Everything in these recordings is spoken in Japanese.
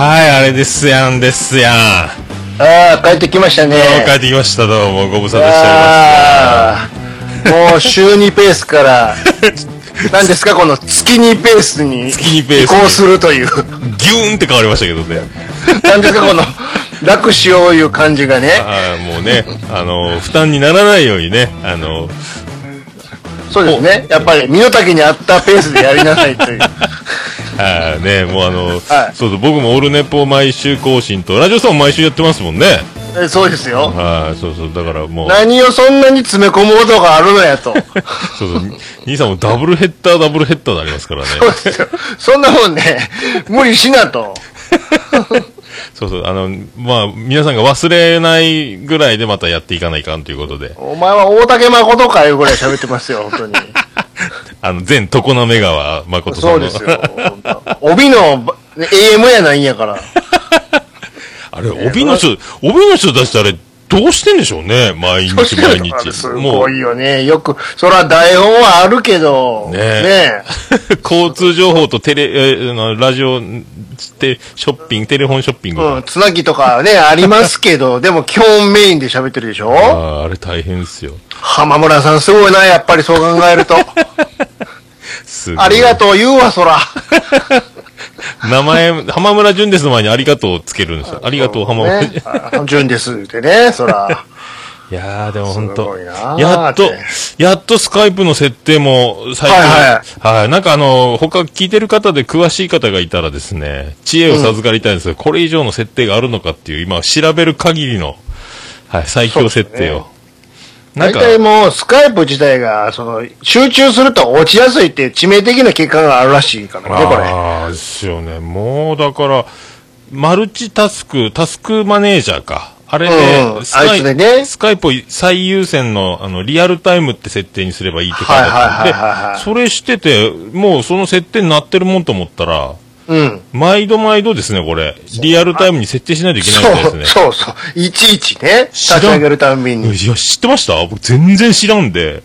はい、あれですやんですやん。ああ、帰ってきましたね。帰ってきました、どうも、ご無沙汰しております。ああ、もう週2ペースから、何ですか、この月2ペースに月2ペースに移行するという。ギューンって変わりましたけどね。何ですか、この、楽しよういう感じがね。はい、もうね、あの、負担にならないようにね、あの、そうですね。やっぱり、身の丈に合ったペースでやりなさいという。はい、ね、もうあの、はいそうそう、僕もオルネポ毎週更新と、ラジオさんも毎週やってますもんね。えそうですよ。はい、そうそう、だからもう、何をそんなに詰め込むことがあるのやと。そうそう、兄さんもダブルヘッダー、ダブルヘッダーでありますからね。そうですよ。そんなもんね、無理しなと。そうそう、あの、まあ、皆さんが忘れないぐらいでまたやっていかないかんということで、お前は大竹誠かいうぐらい喋ってますよ、本当に。あの、全常滑川誠さんの。そうですよ。帯の AM やないんやから。あれ、帯の人、帯の人たちってあれ、どうしてんでしょうね毎日毎日。すごい、よね。よく、そら台本はあるけど、ねね 交通情報とテレ、えーラジオ、てショッピング、テレフォンショッピング。うん、つなぎとかね、ありますけど、でも基本メインで喋ってるでしょ？あーあれ大変ですよ。浜村さんすごいな、やっぱりそう考えると。ありがとう言うわ、そら。名前、浜村淳ですの前にありがとうをつけるんですよ。ありがとう、浜村。ね。あ順ですってね、そら。いやー、でも本当やっとやっとスカイプの設定も最近、はいはい、なんかあの、他聞いてる方で詳しい方がいたらですね、知恵を授かりたいんですけど、これ以上の設定があるのかっていう、今調べる限りの、はい、最強設定を。大か、体もう、スカイプ自体が、その、集中すると落ちやすいっていう致命的な結果があるらしいからね、これ。ああ、ですよね。もう、だから、マルチタスク、タスクマネージャーか。あれね、うんスカイねスカイプを最優先の、あの、リアルタイムって設定にすればいいって書いてそれしてて、もうその設定になってるもんと思ったら、うん。毎度毎度ですね、これ。リアルタイムに設定しないといけないですね。そう、そうそう。いちいちね、立ち上げるたんびに。いや、知ってました？僕全然知らんで。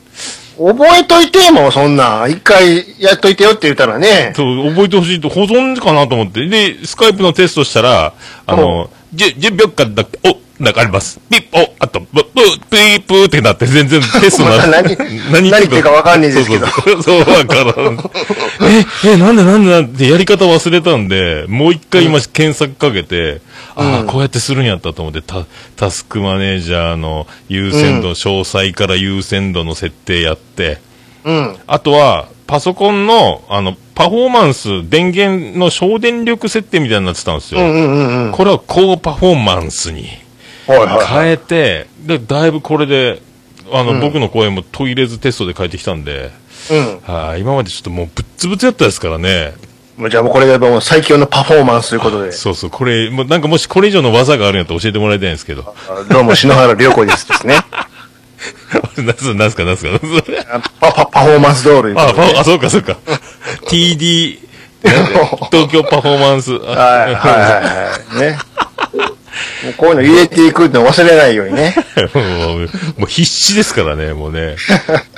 覚えといてもうそんな。一回やっといてよって言ったらね。そう、覚えてほしいと、保存かなと思って。で、スカイプのテストしたら、あの、10, 10秒間だけ、お、なんかあります。ピッ、お、あと、ブ、ブ、ピープーってなって全然テストな何 何言ってるかわかんないですけどそうそうからん。え、え、なんでなんでなんでやり方忘れたんで、もう一回今検索かけて、ああ、こうやってするんやったと思って、タ、タスクマネージャーの優先度、詳細から優先度の設定やって、うん。あとは、パソコンの、あの、パフォーマンス、電源の省電力設定みたいになってたんですよ。うんうんうんうん。これは高パフォーマンスに。変えて、で、だいぶこれで、あの、僕の声もトイレズテストで変えてきたんで、うん。はい、今までちょっともうぶっつぶつやったですからね。もうじゃあもうこれがもう最強のパフォーマンスということで。そうそう、これ、もうなんかもしこれ以上の技があるんやったら教えてもらいたいんですけど。あどうも、篠原涼子ですですね。なんす、なんすか、なんすか。あパパパフォーマンスドールいうこあ、あ、そうか、そうか。TD、東京パフォーマンス。はいはいはいはい。ね。もうこういうの入れていくの忘れないようにね。もうもう必死ですからね、もうね。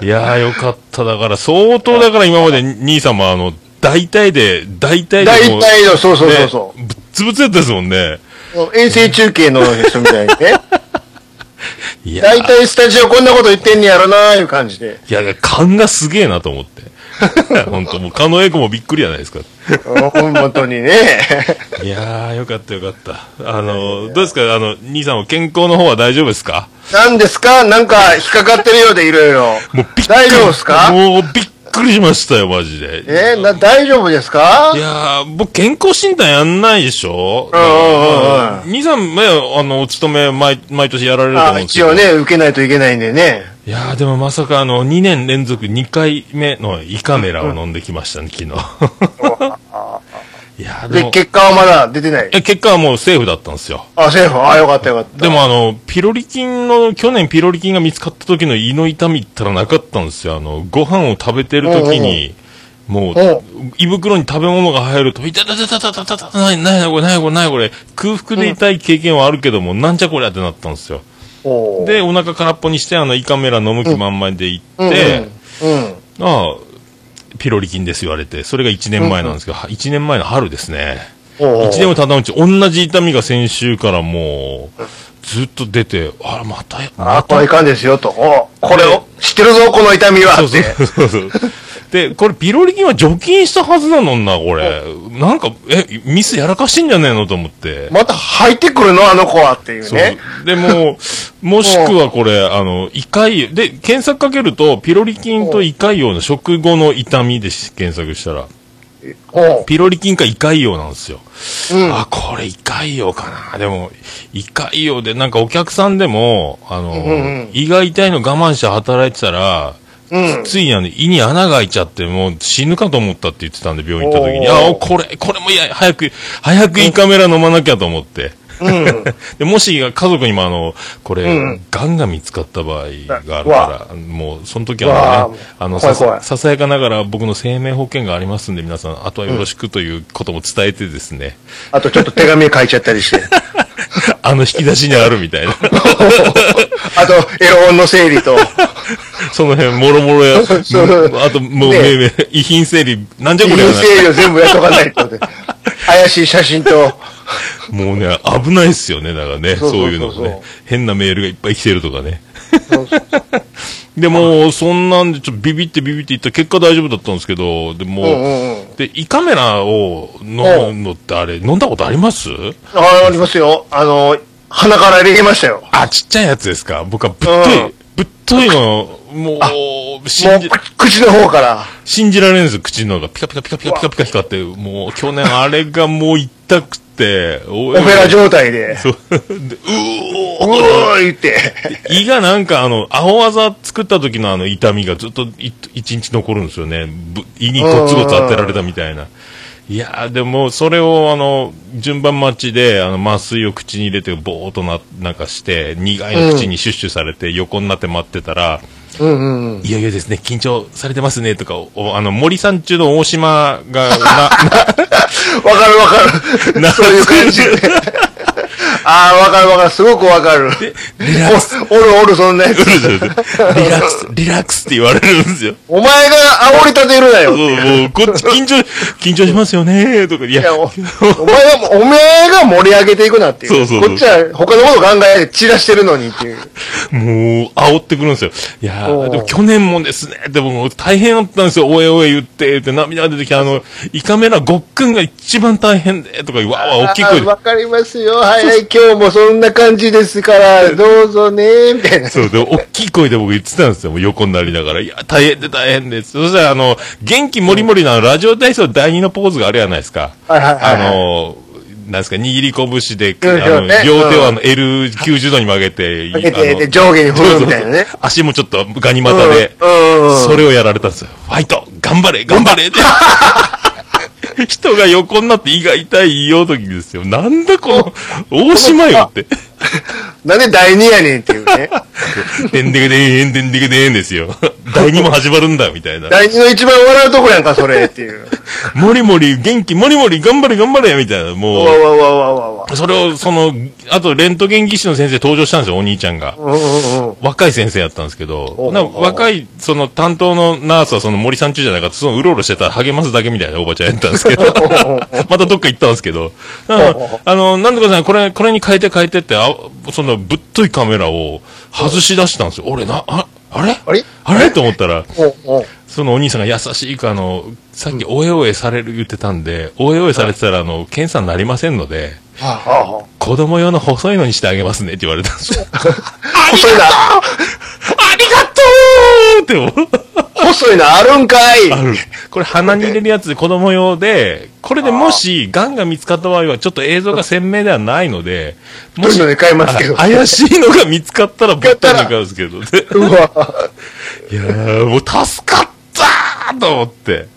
いやーよかった。だから、相当だから今まで兄さんもあの、大体で、大体で。大体の、そうそうそうそねぶっつぶつやったですもんね。う。衛星中継の人みたいにね。いや大体スタジオこんなこと言ってんねやろなーいう感じで。いや、勘がすげえなと思って。本当もう、狩野英孝もびっくりじゃないですか。うん本当にね。いやー、よかったよかった。あの、どうですか？あの、兄さんは健康の方は大丈夫ですか？何ですか？なんか引っかかってるようでいろいろ。もうびっくり。大丈夫ですか？もうびっくりしましたよ、マジで。えーな、大丈夫ですか？いやー、僕健康診断やんないでしょ？うんうんうん兄さん、ね、あの、お勤め毎、毎年やられると思あうんですけど。一応ね、受けないといけないんでね。いやでもまさかあの、2年連続2回目の胃カメラを飲んできましたね、昨日。いやで、結果はまだ出てない？え、結果はもうセーフだったんですよ。あ、セーフ？あ、よかったよかった。でもあの、ピロリ菌の、去年ピロリ菌が見つかった時の胃の痛みったらなかったんですよ。あの、ご飯を食べてる時に、もう、胃袋に食べ物が入ると、痛たたたたたたた、ないないこれ、ないこれ、ないこれ、空腹で痛い経験はあるけども、なんじゃこりゃってなったんですよ。で、お腹空っぽにして、あの、胃カメラ飲む気満々で行って。ああ、ピロリ菌です言われて、それが1年前なんですけど、1年前の春ですね。おうおう一年も経たんうち、同じ痛みが先週からもう、ずっと出て、あら、また、あまあ、これいかんですよと。おこれを、知ってるぞ、この痛みはそうそう。そうそう。で、これ、ピロリ菌は除菌したはずなのにな、これ。なんか、え、ミスやらかしてんじゃねえのと思って。また入ってくるの？あの子はっていうそうね。。でも、もしくはこれ、あの、胃潰瘍、で、検索かけると、ピロリ菌と胃潰瘍の食後の痛みでし検索したら、ピロリ菌か胃潰瘍なんですよ。うん。あ、これ胃潰瘍かな。でも、胃潰瘍で、なんかお客さんでも、あの、んうん胃が痛いの我慢して働いてたら、うん。ついにあの、胃に穴が開いちゃって、もう死ぬかと思ったって言ってたんで、病院行った時に、あ、これ、これもいや、早く、早く胃カメラ飲まなきゃと思って。うん。でもし家族にもあの、これ、うんがんが見つかった場合があるうから、もう、その時はね、あの、さささやかながら僕の生命保険がありますんで、皆さん、あとはよろしくということも伝えてですね、あとちょっと手紙書いちゃったりして。あの引き出しにあるみたいな。あと、エロ本の整理と。その辺、もろもろや、あと、もう、ねめめ遺品整理、なんじゃこ遺れは品整理を全部やっとかないとね。怪しい写真と。もうね、危ないっすよね、だからね、そういうのもね。変なメールがいっぱい来てるとかね。でも、そんなんで、ちょっとビビってビビっていった結果大丈夫だったんですけど、でも、で、胃カメラを飲むのってあれ、飲んだことあります？あありますよ。あの、鼻から入れましたよ。あ、ちっちゃいやつですか？僕はぶっとい、うんぶっといの、もう、、口の方から。信じられるんですよ、口のが。ピカピカピカピカピカピカ光って、もう去年あれがもう痛くて、オオペラ状態で。そう。でううおーおー言って。胃がなんかあの、青技作った時のあの痛みがずっとい一日残るんですよね。ぶ胃にゴツゴツ当てられたみたいな。いやーでも、それをあの、順番待ちで、あの、麻酔を口に入れて、ぼーっとな、なんかして、苦いの口にシュッシュされて、横になって待ってたら、うんうんうん。いよいよですね、緊張されてますね、とか、おあの、森さん中の大島が、な、わかるわかる。なそういう感じで。ああ、わかるわかる。すごくわかる。リラックス、おおるおる、そんなやつ。リラックス、リラックスって言われるんですよ。お前が煽り立てるなよ。そう、もう、こっち緊張、緊張しますよね、とか、いやいや、おお前が、お前が盛り上げていくなっていう。そうそうそうこっちは他のこと考えて散らしてるのにっていう。もう、煽ってくるんですよ。いやでも去年もですね、でも大変だったんですよ。おえおえ言って、言って涙が出てきて、あの、胃カメラごっくんが一番大変で、とか、わーわー大きい声で。あーわかりますよ。はいはい、今日もそんな感じですから、どうぞね、みたいな。そう、で、大きい声で僕言ってたんですよ。もう横になりながら。いや、大変で大変です。そしたら、あの、元気もりもりのラジオ体操第二のポーズがあるじゃないですか。はいはいはいはいあの、なんですか、握り拳で、うんあの、ね両手をあの、L90 度に曲げて、かけて、上下に振るみたいなね。足もちょっとガニ股で、それをやられたんですよ。ファイト頑張れ頑張れって。人が横になって胃が痛い言いようときですよ。なんだこの、大島よって。なんで第二やねんっていうね。でんでけでーん、でんでけでーんですよ。第二も始まるんだ、みたいな。第二の一番笑うとこやんか、それっていう。もりもり、元気、もりもり、頑張れ頑張れみたいな。わもわわわわわわ。う、それを、その、あと、レントゲン技師の先生登場したんですよ、お兄ちゃんが。うんうんうん。若い先生やったんですけどお、な若い、その担当のナースはその森さん中じゃなかった、そのうろうろしてたら励ますだけみたいなおばちゃんやったんですけど、またどっか行ったんですけど、うんあの、なんとかさん、これ、これに変えて変えてって、あそのぶっといカメラを外し出したんですよ。俺な、あ、あれ？あれ？あれ？と思ったら、そのお兄さんが優しいか、あの、さっきおえおえされる言ってたんで、おえおえされてたら、あの、検査になりませんので、子供用の細いのにしてあげますねって言われたんですよ。あ細いな。ありが って思う。細いな、あるんかい。ある。これ鼻に入れるやつで子供用で、これでもし、癌が見つかった場合は、ちょっと映像が鮮明ではないので、もし買いますけど。あ怪しいのが見つかったら、ぶっといの買うんですけど。でうわ。いやー、もう助かったーと思って。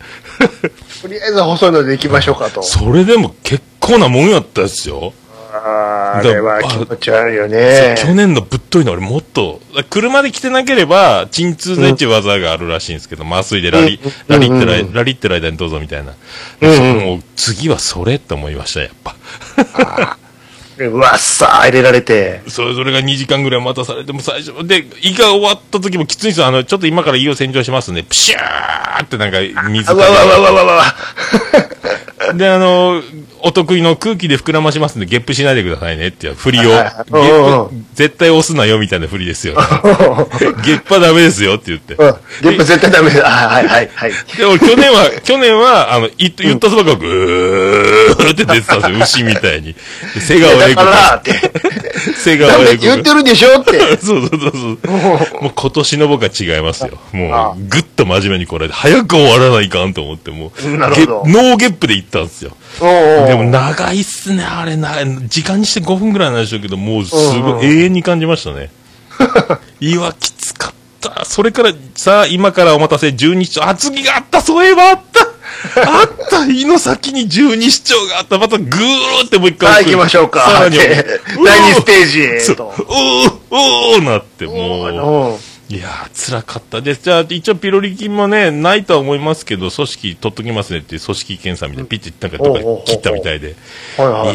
とりあえず細いので行きましょうかと。それでも結構なもんやったですよ。あれは気持ち悪いよね。去年のぶっといの俺もっと、車で来てなければ、鎮痛剤っていう技があるらしいんですけど、麻酔でラリ、ラリってらい、ラリってる間にどうぞみたいな。うん次はそれって思いました、やっぱ。うわっさー入れられて。それぞれが2時間ぐらい待たされても最初、で、胃が終わった時もきついんですよ。あの、ちょっと今から胃を洗浄しますね。プシューってなんか水あうわうわうわうわうわうわ。で、あの、お得意の空気で膨らましますんで、ゲップしないでくださいねっていう振りを、絶対押すなよみたいな振りですよ、ね。ゲップはダメですよって言って。うん。ゲップ絶対ダメです。あはいはいはい。でも去年は、去年は、あの、い言ったそばからぐーって出てたんですよ、牛みたいに。で瀬川だ栄子が、からって。瀬川栄子が。って言ってるでしょって。そうそうそうそう。もう今年の僕は違いますよ。もあう、ぐっと真面目にこれで、早く終わらないかんと思って、もう、ノーゲップで行ったんですよ。でも長いっすね、あれな、時間にして5分ぐらいなんでしょうけど、もうすごい永遠に感じましたね。いわ、きつかった。それから、さあ、今からお待たせ、十二指腸、あ、次があった、そういえばあったあった胃の先に十二指腸があった。またぐーってもう一回。はい、行きましょうか。さらに、で 第二ステージへと。おーおーなって、もう。うんいやー、辛かったです。じゃあ、一応ピロリ菌もね、ないとは思いますけど、組織取っときますねっていう組織検査みたいな、ピッチなんかどっかで切ったみたいで。はいや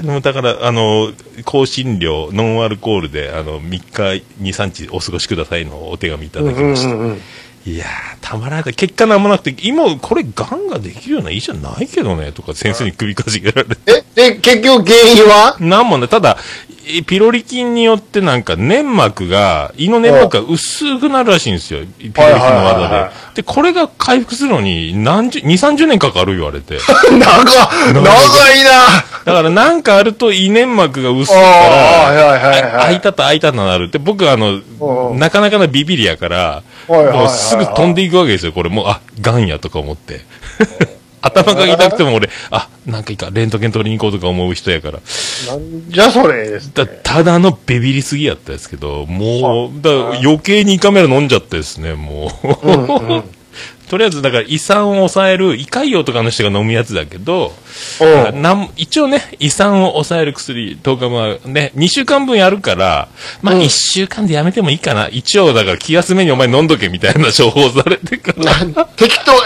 ーでもだから、あの、香辛料、ノンアルコールで、あの、3日、2、3日お過ごしくださいのお手紙いただきました。うんうんうんいやー、たまらない。結果なんもなくて、今、これ、癌ができるような胃じゃないけどね、とか先生に首かしげられて。え、で、結局原因は？なんもね、ただ、えピロリ菌によってなんか粘膜が、胃の粘膜が薄くなるらしいんですよ。ピロリ菌の技はで。で、これが回復するのに何十、2、30年かかる言われて。長、長いなだからなんかあると胃粘膜が薄いかあら、開いたと開いたとなるって、僕はあのう、んなかなかのビビリやから、もうすぐ飛んでいくわけですよ、これ。もう、あ、癌やとか思って。頭が痛くても俺、あ、なんかいいか、レントゲン取りに行こうとか思う人やから。なんじゃそれです。だただのビビりすぎやったですけど、もう、だ余計に胃カメラ飲んじゃってですね、もう。とりあえず、だから胃酸を抑える、胃潰瘍とかの人が飲むやつだけど、うんなん一応ね、胃酸を抑える薬、10日はね、2週間分やるから、まあうん1週間でやめてもいいかな。一応、だから気休めにお前飲んどけみたいな処方されてから。適当や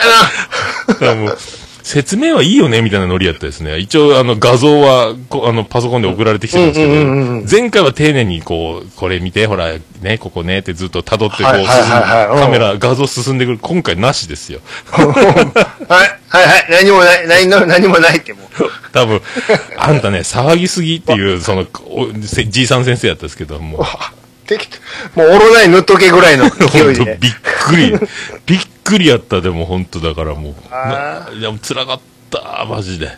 だからもう説明はいいよねみたいなノリやったですね。一応、あの、画像は、こあの、パソコンで送られてきてるんですけど、前回は丁寧にこう、これ見て、ほら、ね、ここねってずっと辿ってこう、進んカメラ、画像進んでくる。今回なしですよ。な。はい、はいはい、何もない、何の何もないってもう。多分、あんたね、騒ぎすぎっていう、その、じいさん先生やったんですけど、もう。もう、オロナイン塗っとけぐらいの勢本いで。当びっくり。びっくりやった、でも本当だからもう。いや、辛かった、マジで。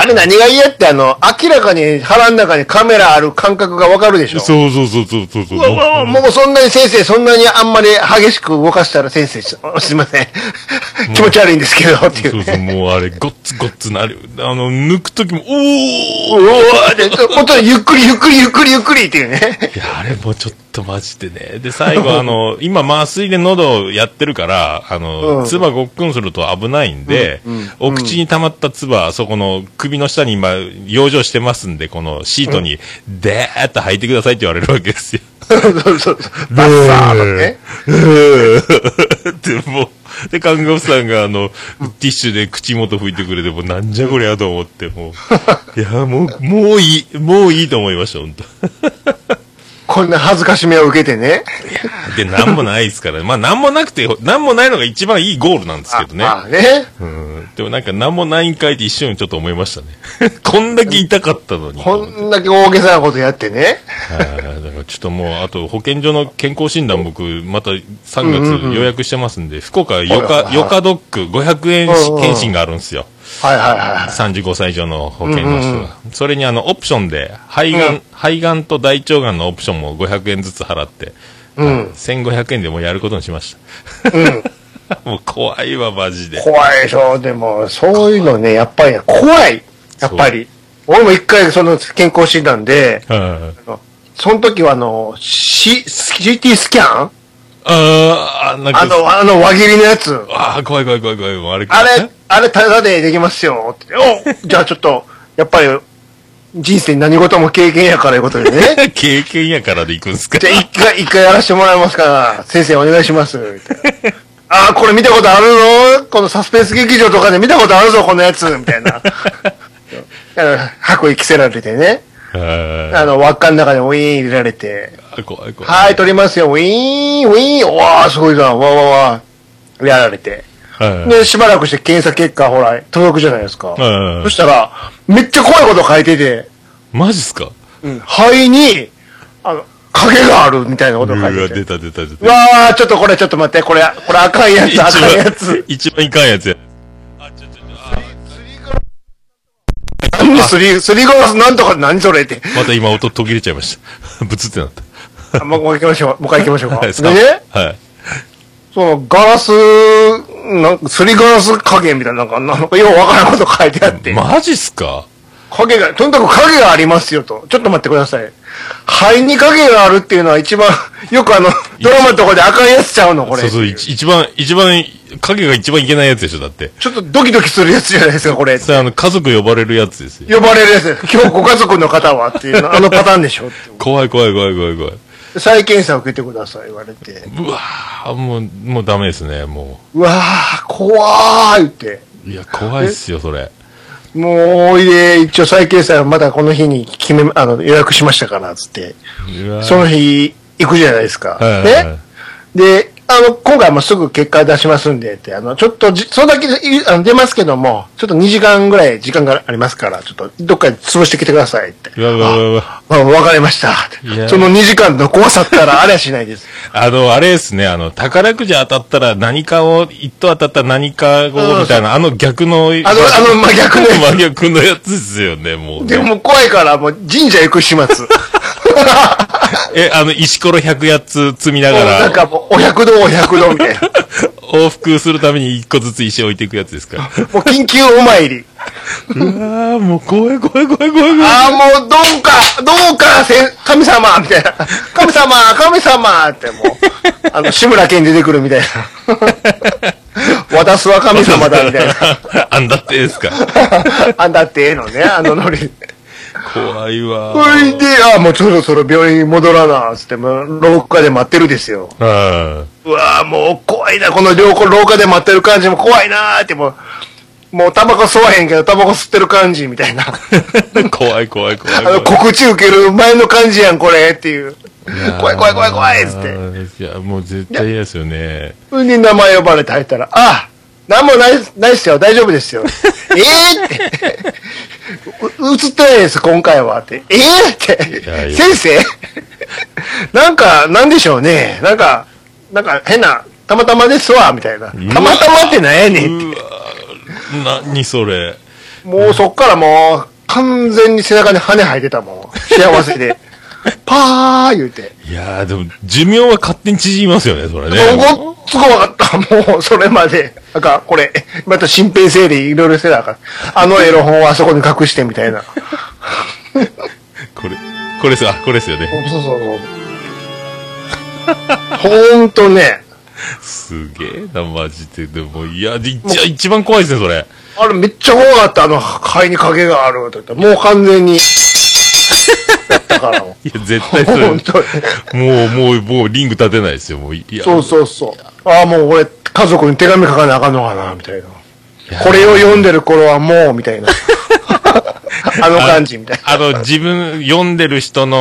あれ何が嫌って、あの、明らかに腹の中にカメラある感覚がわかるでしょ？そうそうそうそうそうそううわうもうそんなに先生、そんなにあんまり激しく動かしたら先生、す すいません。気持ち悪いんですけど、っていそううそう、ね。もうあれ、ごっつごっつなる。あの、抜くときも、おーうわーで、本当にゆっくりゆっくりゆっくりゆっくりっていうね。いや、あれもうちょっとマジでね。で、最後、あの、今、麻酔で喉やってるから、あの、うん唾ごっくんすると危ないんで、うんうんお口に溜まった唾、そこの首の下に今、養生してますんで、このシートに、でーっと吐いてくださいって言われるわけですよ。そうそうそう。バッサーとね。で、もう、で、看護婦さんが、あの、ティッシュで口元拭いてくれて、もうなんじゃこりゃと思って、もう、いや、もう、もういい、もういいと思いました、本当こんな恥ずかしめを受けてね。で、なんもないですから、まあ、なんもなくて、なんもないのが一番いいゴールなんですけどね。まあね。うん。でもなんか、なんもないんかいって一瞬ちょっと思いましたね。こんだけ痛かったのに。こんだけ大げさなことやってね。はいだからちょっともう、あと保健所の健康診断僕、また3月予約してますんで、福岡ヨカ、ヨカドック500円検診があるんですよ。はいはいはい。35歳以上の保険の人が。うんうんそれにあの、オプションで、肺がん、うん肺がんと大腸がんのオプションも500円ずつ払って、うん1500円でもうやることにしました。うん。もう怖いわ、マジで。怖いでしょ。でも、そういうのね、やっぱりね怖い。やっぱり。俺も一回その健康診断で、はいあのその時はあの、C、CT スキャン？あー、なんか、あの、あの輪切りのやつ。あー怖い怖い怖い怖い。あれ、あれ、あれ、ただでできますよ。おじゃあちょっと、やっぱり、人生何事も経験やからいうことでね。経験やからで行くんすかじゃあ一回、一回やらせてもらいますから、先生お願いします。みたいな。ああ、これ見たことあるぞ。このサスペンス劇場とかで見たことあるぞ、このやつ。みたいな。あの白衣着せられてね。ああの、輪っかの中でウィーン入れられて。ー怖い怖い。はい、撮りますよ。ウィーン、ウィーン。わあ、すごいじゃん。わわわ。やられて。で、しばらくして検査結果、ほら、届くじゃないですか。そしたら、めっちゃ怖いこと書いてて、マジっすか？うん、肺に、あの、影があるみたいなことうわ、書いてて。出た出た出うた。わー、ちょっとこれ、ちょっと待って、これ、これ赤いやつ、赤いやつ。一番いかんやつや。あ、ちょちょちょ、あ何スリー、スリーゴースなんとか何それって。また今音途切れちゃいました。ブツってなった。あもうもう一回行きましょう。もう一回行きましょうか。はい、でね、はい。そのガラス、なんか、すりガラス加減みたいな、なんか、なんかようわからんこと書いてあって。マジっすか？影が、とにかく影がありますよと。ちょっと待ってください。肺に影があるっていうのは一番、よくあの、ドラマとかで赤いやつちゃうの、これ。そうそう、一一番、一番、影が一番いけないやつでしょ、だって。ちょっとドキドキするやつじゃないですか、これ。それあの、家族呼ばれるやつですよ。呼ばれるやつ。今日ご家族の方はっていうの、あのパターンでしょ。怖い怖い怖い怖い怖い。再検査を受けてください、言われて。うわーもう、もうダメですね、もうわー、怖ー言って。う。いや、怖いっすよ、それ。もう、おいで、一応再検査またこの日に決め、あの、予約しましたから、つって。その日、行くじゃないですか。はいはいはいねで、あの、今回もすぐ結果出しますんで、って、あの、ちょっとじ、それだけあの出ますけども、ちょっと2時間ぐらい時間がありますから、ちょっと、どっかで潰してきてくださいって。うわうわうわ。あ、わかりました。その2時間の怖さったらありゃしないです。あの、あれですね、あの、宝くじ当たったら何かを、一等当たったら何かを、みたいな、あの逆の、あの、あの、真逆のや 真逆のやつですよね、もうつ。ね、でも怖いから、もう神社行く始末。え、あの、石ころ100やつ積みながら、なんかもう、お百度お百度みたいな。往復するために一個ずつ石置いていくやつですか。もう緊急お参り。うわーもう怖い怖い怖い怖い怖い。ああ、もう、どうか、どうか、せん神様みたいな。神様、神様ってもう、あの、志村けん出てくるみたいな。私は神様だみたいな。あんだってですか。あんだってええのね、あのノリ。怖いわそれで、ああ、もうそろそろ病院に戻らな、つって、もう廊下で待ってるですよ。あうわあ、もう怖いな、この廊下廊下で待ってる感じも怖いなーって、もう、もうタバコ吸わへんけど、タバコ吸ってる感じみたいな。ー 怖い怖い怖いあの。告知受ける前の感じやん、これっていう。怖い怖い怖い怖いっつって。て。いや、もう絶対嫌ですよね。それに名前呼ばれて入ったら、あなんもない、ないっすよ、大丈夫ですよ。ええって。う映ってないです、今回は。って。ええって先生？なんか、なんでしょうね。なんか、なんか変な、たまたまですわ、みたいな。たまたまってなんやねんって。何それ。もうそっからもう、完全に背中に羽生えてたもん。幸せで。パー言うて。いやー、でも、寿命は勝手に縮みますよね、それね。ごっつこわかった。もう、それまで。なんか、これ、また身辺整理いろいろしてたから。あのエロ本をあそこに隠してみたいな。これ、これですあ、これですよね。そうそうそう。ほんとね。すげえな、マジで。でも、いや、一一番怖いですね、それ。あれめっちゃ怖かった。あの、肺に影がある言ったらもう完全に。やったからもいや、絶対う。それ、も本当に。う、もう、もう、リング立てないですよ、もう。いや、そうそうそう。ああ、もう俺、家族に手紙書かなあかんのかな、みたいな。これを読んでる頃はもう、みたいな。あの感じ、みたいな。あの、自分、読んでる人の、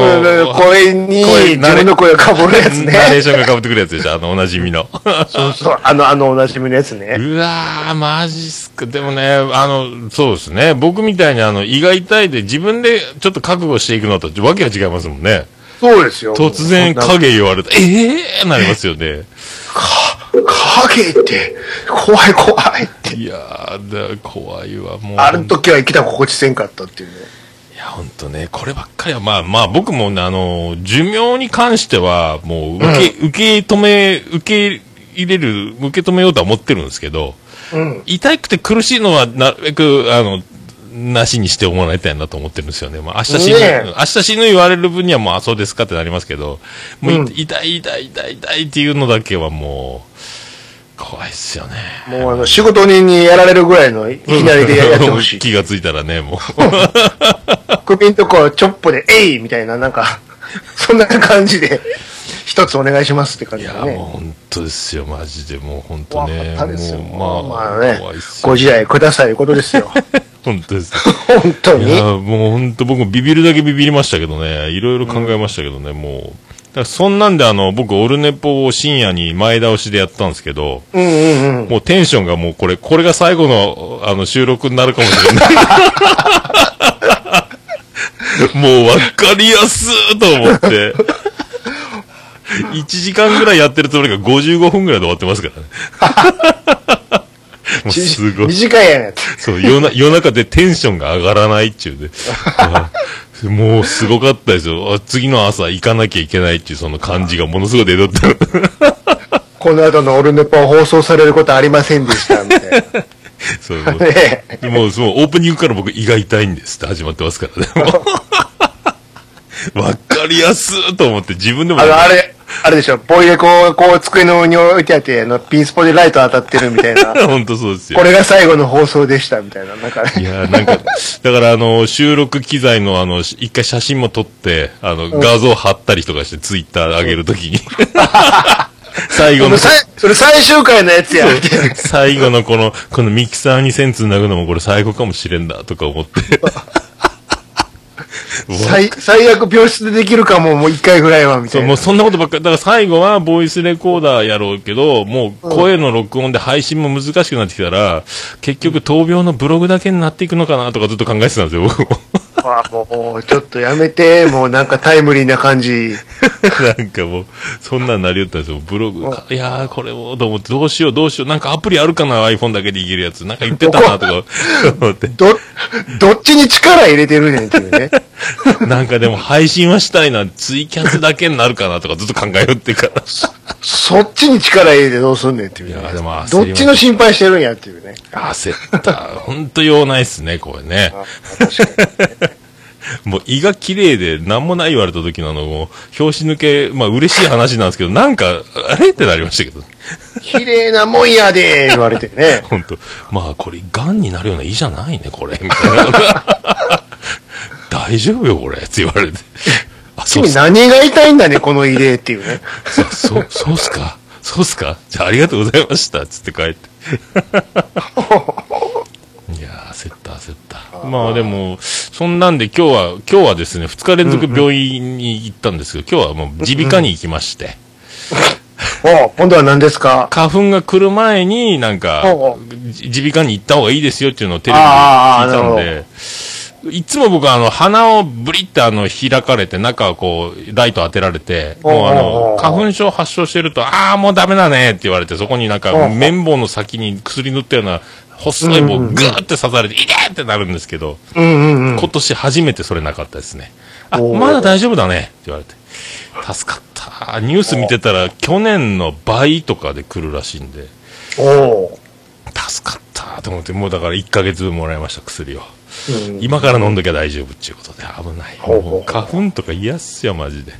声に声自分の声がかぶるやつ ナレーね。ションが被ってくるやつでしょ、あの、おなじみの。そうそう、あの、あのおなじみのやつね。うわー、マジっすか。でもね、あの、そうですね。僕みたいにあの、胃が痛いで自分でちょっと覚悟していくのとわけが違いますもんね。そうですよ。突然か影言われた。ええー、なりますよね。影って、怖い怖いって。いやー、だ怖いわ、もう。ある時は生きた心地せんかったっていうね。いや、ほんとね、こればっかりは、まあまあ、僕もね、あの、寿命に関しては、もう、受け、受け止め、受け入れる、受け止めようとは思ってるんですけど、うん。痛くて苦しいのは、なるべく、あの、なしにしてもらいたいなと思ってるんですよね。まあ、明日死ぬ、ねえ明日死ぬ言われる分にはもう、あ、そうですかってなりますけど、もうい、うん痛い痛い痛い痛いっていうのだけはもう、怖いっすよね。もうあの、仕事人にやられるぐらいのいきなりでやってほしい。気がついたらね、もう。首んとこチョップで、えいみたいな、なんか、そんな感じで、一つお願いしますって感いや、じだね。もう本当ですよ、マジで、もう本当ね。ったですよ。もう、まあ、まあねご自愛くださいいうことですよ。本当です。本当に？いや、もう本当僕もビビるだけビビりましたけどね、いろいろ考えましたけどね、もう。らそんなんであの、僕、オルネポを深夜に前倒しでやったんですけど、うんうんうん。もうテンションがもうこれ、これが最後の、あの、収録になるかもしれない。もう分かりやすーと思って。1時間ぐらいやってるつもりが55分ぐらいで終わってますからね。もうすごい。短いやねそう、夜な夜中でテンションが上がらないっちゅうで。あ もうすごかったですよ。あ次の朝行かなきゃいけないっていうその感じがものすごい出とった。この後のオルネポは放送されることありませんでした、みたいな。そうそうねでもう、そう、オープニングから僕胃が痛いんですって始まってますからね。わかりやすーと思って自分でも。あれ、あれでしょ、ボイレこう、こう、机の上に置いてあって、あの、ピンスポでライト当たってるみたいな。本当そうですよこ。れが最後の放送でした、みたいな。なんかいね。やーなんか、だからあの、収録機材のあの、し一回写真も撮って、あの、画像貼ったりとかして、ツイッター上げるときに。最後のそれ、最終回のやつや。最後のこの、このミキサーに線つなぐのもこれ最後かもしれんだとか思って。最、最悪病室でできるかも、もう一回ぐらいは、みたそう、いな。もうそんなことばっかり。だから最後はボイスレコーダーやろうけど、もう声の録音で配信も難しくなってきたら、結局闘病のブログだけになっていくのかなとかずっと考えてたんですよ、僕も。あもう、ちょっとやめて、もうなんかタイムリーな感じ。なんかもう、そんなんなりよったんですよ。ブログか、いやー、これも、と思って、どうしよう、どうしよう。なんかアプリあるかな ?iPhone だけでいけるやつ。なんか言ってたな、とか思って。ど、どっちに力入れてるねんっていうね。なんかでも配信はしたいな、ツイキャスだけになるかなとかずっと考えよってから。そっちに力入れてどうすんねんっていうねいやでも焦どっちの心配してるんやっていうね。焦った。ほんと用ないっすね、これね。もう胃が綺麗で何もない言われた時のあの、もう、表紙抜け、まあ嬉しい話なんですけど、なんか、あれってなりましたけど。綺麗なもんやで言われてね。本当まあこれ、癌になるような胃じゃないね、これ。みたいな。大丈夫よ、これ。って言われて。君。何が痛いんだね、この入れっていうね。そ、そう、そうっすか。そうっすか。じゃあありがとうございました。つって帰って。いやー、焦った、焦った。まあでも、そんなんで今日は、今日はですね、2日連続病院に行ったんですけど、今日はもう耳鼻科に行きまして。お今度は何ですか？花粉が来る前に、なんか耳鼻科に行った方がいいですよっていうのをテレビで聞いたんで、いつも僕はあの、鼻をブリってあの、開かれて、中をこう、ライト当てられて、もうあの、う花粉症発症してると、ああ、もうダメだねって言われて、そこになんか綿棒の先に薬塗ったような、細い棒グーって刺されて、いてーってなるんですけど。今年初めてそれなかったですね。あ、まだ大丈夫だねって言われて。助かった。ニュース見てたら、去年の倍とかで来るらしいんで、助かったと思って、もうだから1ヶ月分もらいました、薬を。今から飲んどきゃ大丈夫っていうことで、危ない。もう花粉とか嫌っすよ、マジで。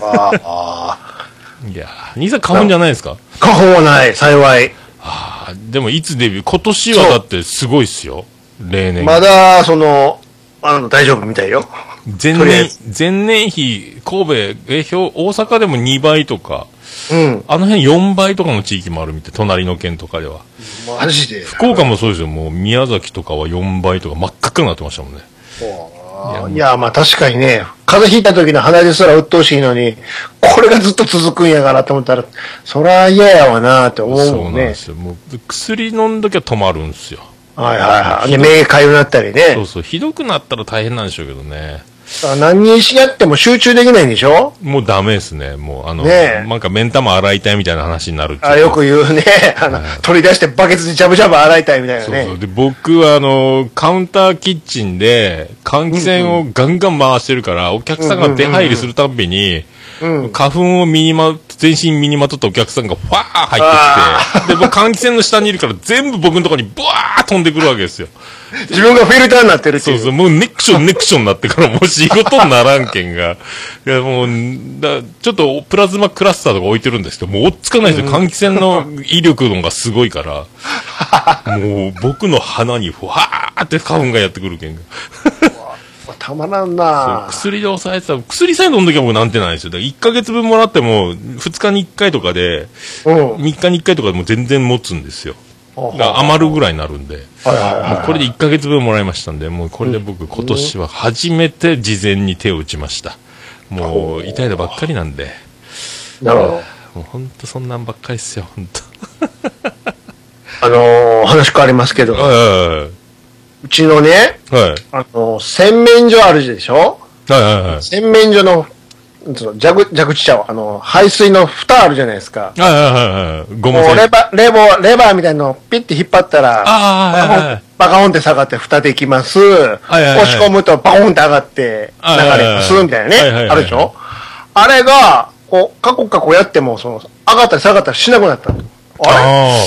ああ。いやー、兄さん花粉じゃないですか？花粉はない、幸い。あーでもいつデビュー今年はだってすごいっすよ。例年。まだ、その、あの、大丈夫みたいよ。前年前年比、神戸、え、大阪でも2倍とか、うん。あの辺4倍とかの地域もあるみたい。隣の県とかでは。マジで？福岡もそうですよ。もう宮崎とかは4倍とか真っ赤っかになってましたもんね。いや、まあ確かにね、風邪ひいた時の鼻ですら鬱陶しいのに、これがずっと続くんやからと思ったら、そら嫌やわなって思うそうもね。なんんですよ。もう薬飲んどきゃ止まるんですよ。はいはいはい。で、目かゆなったりね。そうそう。ひどくなったら大変なんでしょうけどね。だから何にしやっても集中できないんでしょ？もうダメですね。もう、あの、ねえなんか目ん玉洗いたいみたいな話になるっていうあよく言うね。あの、取り出してバケツでジャブジャブ洗いたいみたいなね。そうそう。で、僕はあの、カウンターキッチンで、換気扇をガンガン回してるから、お客さんが出入りするたんびに、うん。花粉を身にま、全身身にまとったお客さんがファー入ってきて、で、僕換気扇の下にいるから全部僕のところにブワー飛んでくるわけですよ。自分がフィルターになってるっていうう。そそう、もうネクションネクションになってからもう仕事にならんけんが。いや、もう、だちょっとプラズマクラスターとか置いてるんですけど、もう追っつかないですよ。換気扇の威力のがすごいから。もう僕の鼻にふわーって花粉がやってくるけんが。たまらんな薬で抑えてた。薬さえ飲んどきゃ僕なんてないですよ。だから1ヶ月分もらっても、2日に1回とかで、うん。3日に1回とかでも全然持つんですよ。余るぐらいになるんで。これで1ヶ月分もらいましたんで、もうこれで僕今年は初めて事前に手を打ちました。もう痛いのばっかりなんで。なるほど。もうほんとそんなんばっかりっすよ、ほんと。あのー話変わりますけど、はうちのね、いはいはい。あのー洗面所あるでしょ？はいはいはい。洗面所の、その蛇口、蛇口ちゃうわあの、排水の蓋あるじゃないですか。はいはいはいはい。ゴムもうレ製。バー、レバー、レバーみたいなのをピッて引っ張ったら、ああ、はいはいはい。バカホンって下がって蓋できます。いはいはい押し込むとバコンって上がって流はいはいはいれます。みたいなね。はいはいはいあるでしょ？あれが、こう、カコカコやっても、その、上がったり下がったりしなくなったと。あれ？あ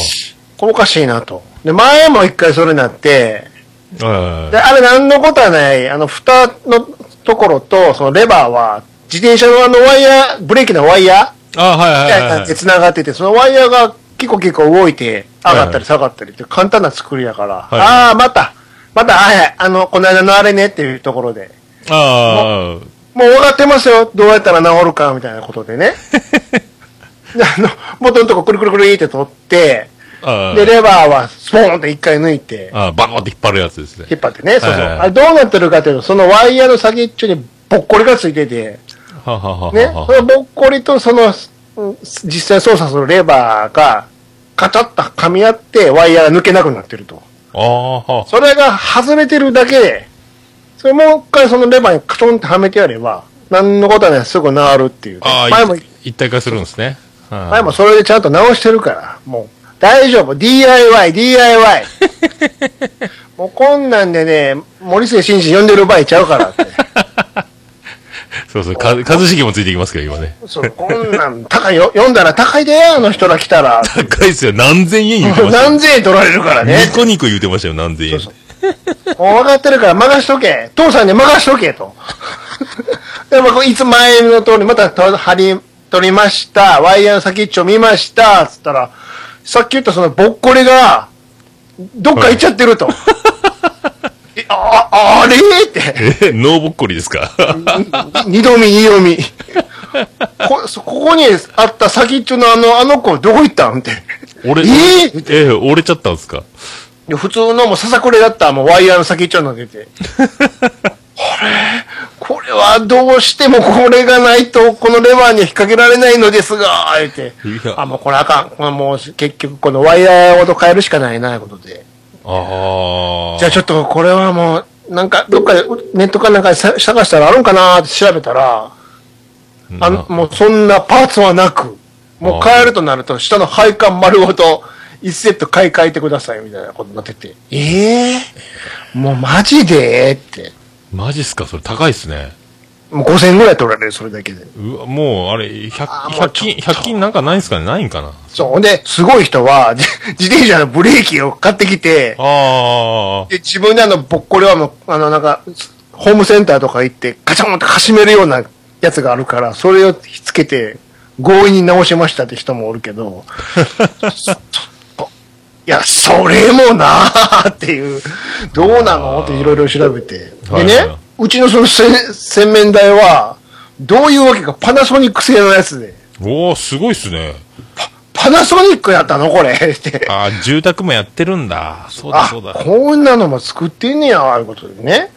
これおかしいなと。で、前も一回それになって、で、あれ何のことはない、あの、蓋のところと、そのレバーは、自転車のあのワイヤー、ブレーキのワイヤああ、はいはいはいはい。で繋がってて、そのワイヤーがキコキコ動いて、上がったり下がったりって簡単な作りやから、いああ、また、また、はいはい、あの、この間のあれねっていうところで、あもう分かってますよ、どうやったら治るか、みたいなことでね。であの、元のとこくるくるくるって取って、あ。ああ。で、レバーはスポーンって一回抜いて、ああ、バコって引っ張るやつですね。引っ張ってね、そうそう。あれどうなってるかというと、そのワイヤーの先っちょにぼっこりがついてて、ははははね、はそのぼっこりとその、うん実際操作するレバーが、カチャッと噛み合ってワイヤーが抜けなくなってると。あそれが外れてるだけで、それもう一回そのレバーにカチョンってはめてやれば、何のことはないすぐ治るっていうね、ああ、前も、い一体化するんですね。はい前もそれでちゃんと直してるから、もう、大丈夫。DIY、DIY。もうこんなんでね、森末慎二呼んでる場合ちゃうからって。そうそう、か、一茂もついてきますけど、今ね。そう、こんなん、高いよ、読んだら高いで、あの人ら来たら。高いっすよ。何千円言うてましたよ。何千円取られるからねニ。コニコ言うてましたよ、何千円。そうもう分かってるから任しとけ。父さんに任しとけと。でも、いつ前の通り、またと張り、取りました。ワイヤーの先っちょ見ました。つったら、さっき言ったそのぼっこりが、どっか行っちゃってると。えあ、ああれ？って。え、ノーボッコリですか？二度見、二度見。こ、そここにあった先っちょのあの、あの子どこ行ったん？って。俺、え？ーえ折れちゃったんですか？普通のもうささくれだったらもうワイヤーの先っちょになってて。あ れこれはどうしてもこれがないとこのレバーに引っ掛けられないのですが、言ってあ、もうこれあかん。これもう結局このワイヤーごと変えるしかないな、いうことで。ああ。じゃあちょっとこれはもう、なんかどっかでネットかなんか探したらあるんかなって調べたら、あのもうそんなパーツはなく、もう変えるとなると下の配管丸ごと1セット買い替えてくださいみたいなことになってて。ええもうマジでって。マジっすか？それ高いっすね。もう5000円ぐらい取られる、それだけで。うわ、もう、あれ、100、あーもう100均、100均なんかないんすかね？ないんかな？そう。ほんで、すごい人は、じ自転車のブレーキを買ってきて、ああ。で、自分であの、ぼっこりはもう、あの、なんか、ホームセンターとか行って、ガチャンってかしめるようなやつがあるから、それをつけて、強引に直しましたって人もおるけど、そ いや、それもなーっていう、どうなの？っていろいろ調べて。でね、はいはいうちのそのせ洗面台は、どういうわけかパナソニック製のやつで、おー、すごいっすね。パナソニックやったの？これって。ああ、住宅もやってるんだ。そうだ、あそうだ。こんなのも作ってんねや、ああいうことでね。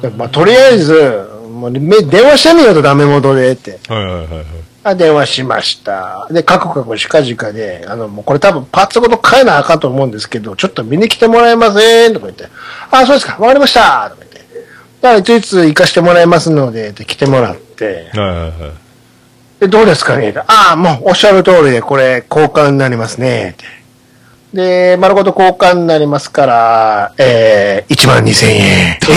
でまあ、とりあえず、もうめ電話してみようとダメ元でって。はいはいはいはい。あ、電話しました。で、カクカクしかじかで、あの、もうこれ多分パーツごと変えなあかんと思うんですけど、ちょっと見に来てもらえませんとか言って、あ、そうですか、わかりましたとか言って。だから、いついつ行かしてもらいますので、って来てもらって、はいはいはい。で、どうですかねああ、もうおっしゃる通りで、これ、交換になりますね。ってで、丸ごと交換になりますから、えー、1万2千円。えー、たえ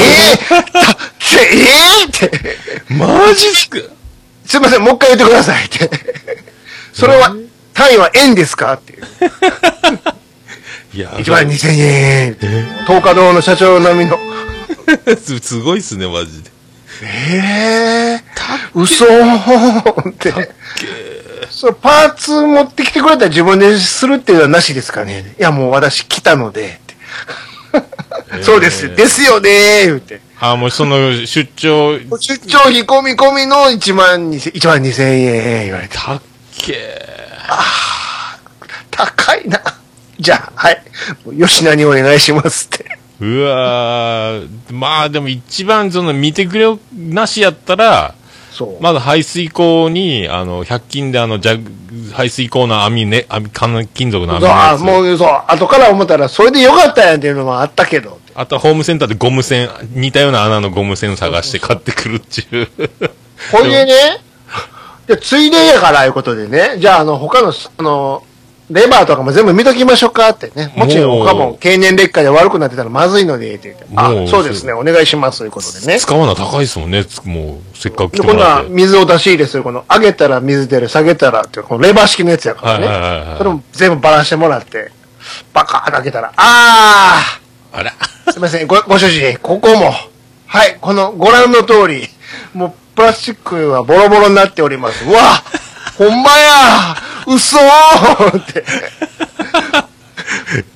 ー、って、マジっすか？すいません、もう一回言ってくださいって。それは、単位は円ですかっていう。いや、1万2千円。東華堂の社長並みの。す すごいっすね、マジで。ええ嘘って。そう、パーツ持ってきてくれたら自分でするっていうのはなしですかね。いや、もう私来たので。って そうです。ですよね言って。ああ、もうその、出張、出張費込み込みの1万2千、1万2千円言われて。たっけ高いな。じゃあ、はい。吉名にお願いしますって。ー。うわーまあでも一番その見てくれなしやったら、そう。まず排水口に、あの、100均であの、じゃ、排水口の網ね、網、金金属の網そうあのやつ。もうそう、後から思ったら、それでよかったやんっていうのもあったけど。あとはホームセンターでゴム線、似たような穴のゴム線探して買ってくるっていう。ほいでね、でついでやからいうことでね、じゃあ、あの、他の、あの、レバーとかも全部見ときましょうかってね。もちろん他も経年劣化で悪くなってたらまずいので、って言って。あそうですね、お願いします、ということでね。使うのは高いですもんね。つもう、せっかく来てもらって。水を出し入れする、この、上げたら水出る、下げたらっていう、このレバー式のやつやからね。それも全部ばらしてもらって、バカー開けたら、ああら。ーすいません、ご、ご主人、ここも、はい、この、ご覧の通り、もう、プラスチックはボロボロになっております。うわほんまや嘘ーって。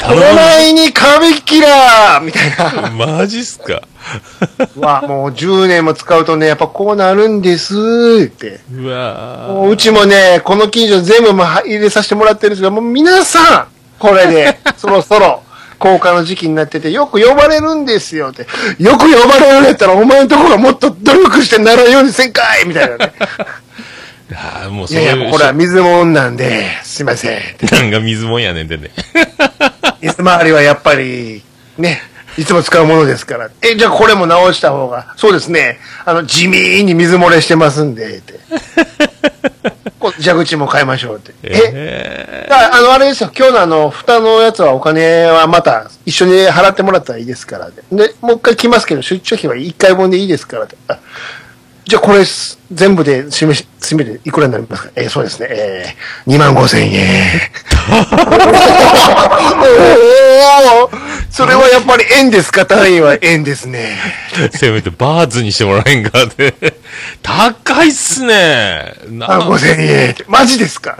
この前に壁キラーみたいな。マジっすか。うわ、もう10年も使うとね、やっぱこうなるんですーって。うわもううちもね、この近所全部まあ入れさせてもらってるんですが、もう皆さん、これで、そろそろ、交換の時期になってて、よく呼ばれるんですよって。よく呼ばれるんやったら、お前のとこがもっと努力してならんようにせんかいみたいなね。あーもういそういう。やいや、これは水もんなんで、すいません。なんか水もんやねんでね。水回りはやっぱり、ね、いつも使うものですから。え、じゃあこれも直した方が、そうですね、あの、地味に水漏れしてますんで、って。こう蛇口も変えましょうって。ええ？だからあの、あれですよ、今日のあの、蓋のやつはお金はまた一緒に払ってもらったらいいですからで。で、もう一回来ますけど、出張費は一回分でいいですからで。あじゃあこれす、全部で締めし、締めでいくらになりますか？えーそうですね、えー、2万5千円。おーそれはやっぱり円ですか？単位は円ですね。ーせめてバーズにしてもらえんかって。高いっすね。なあ、5千円。マジですか？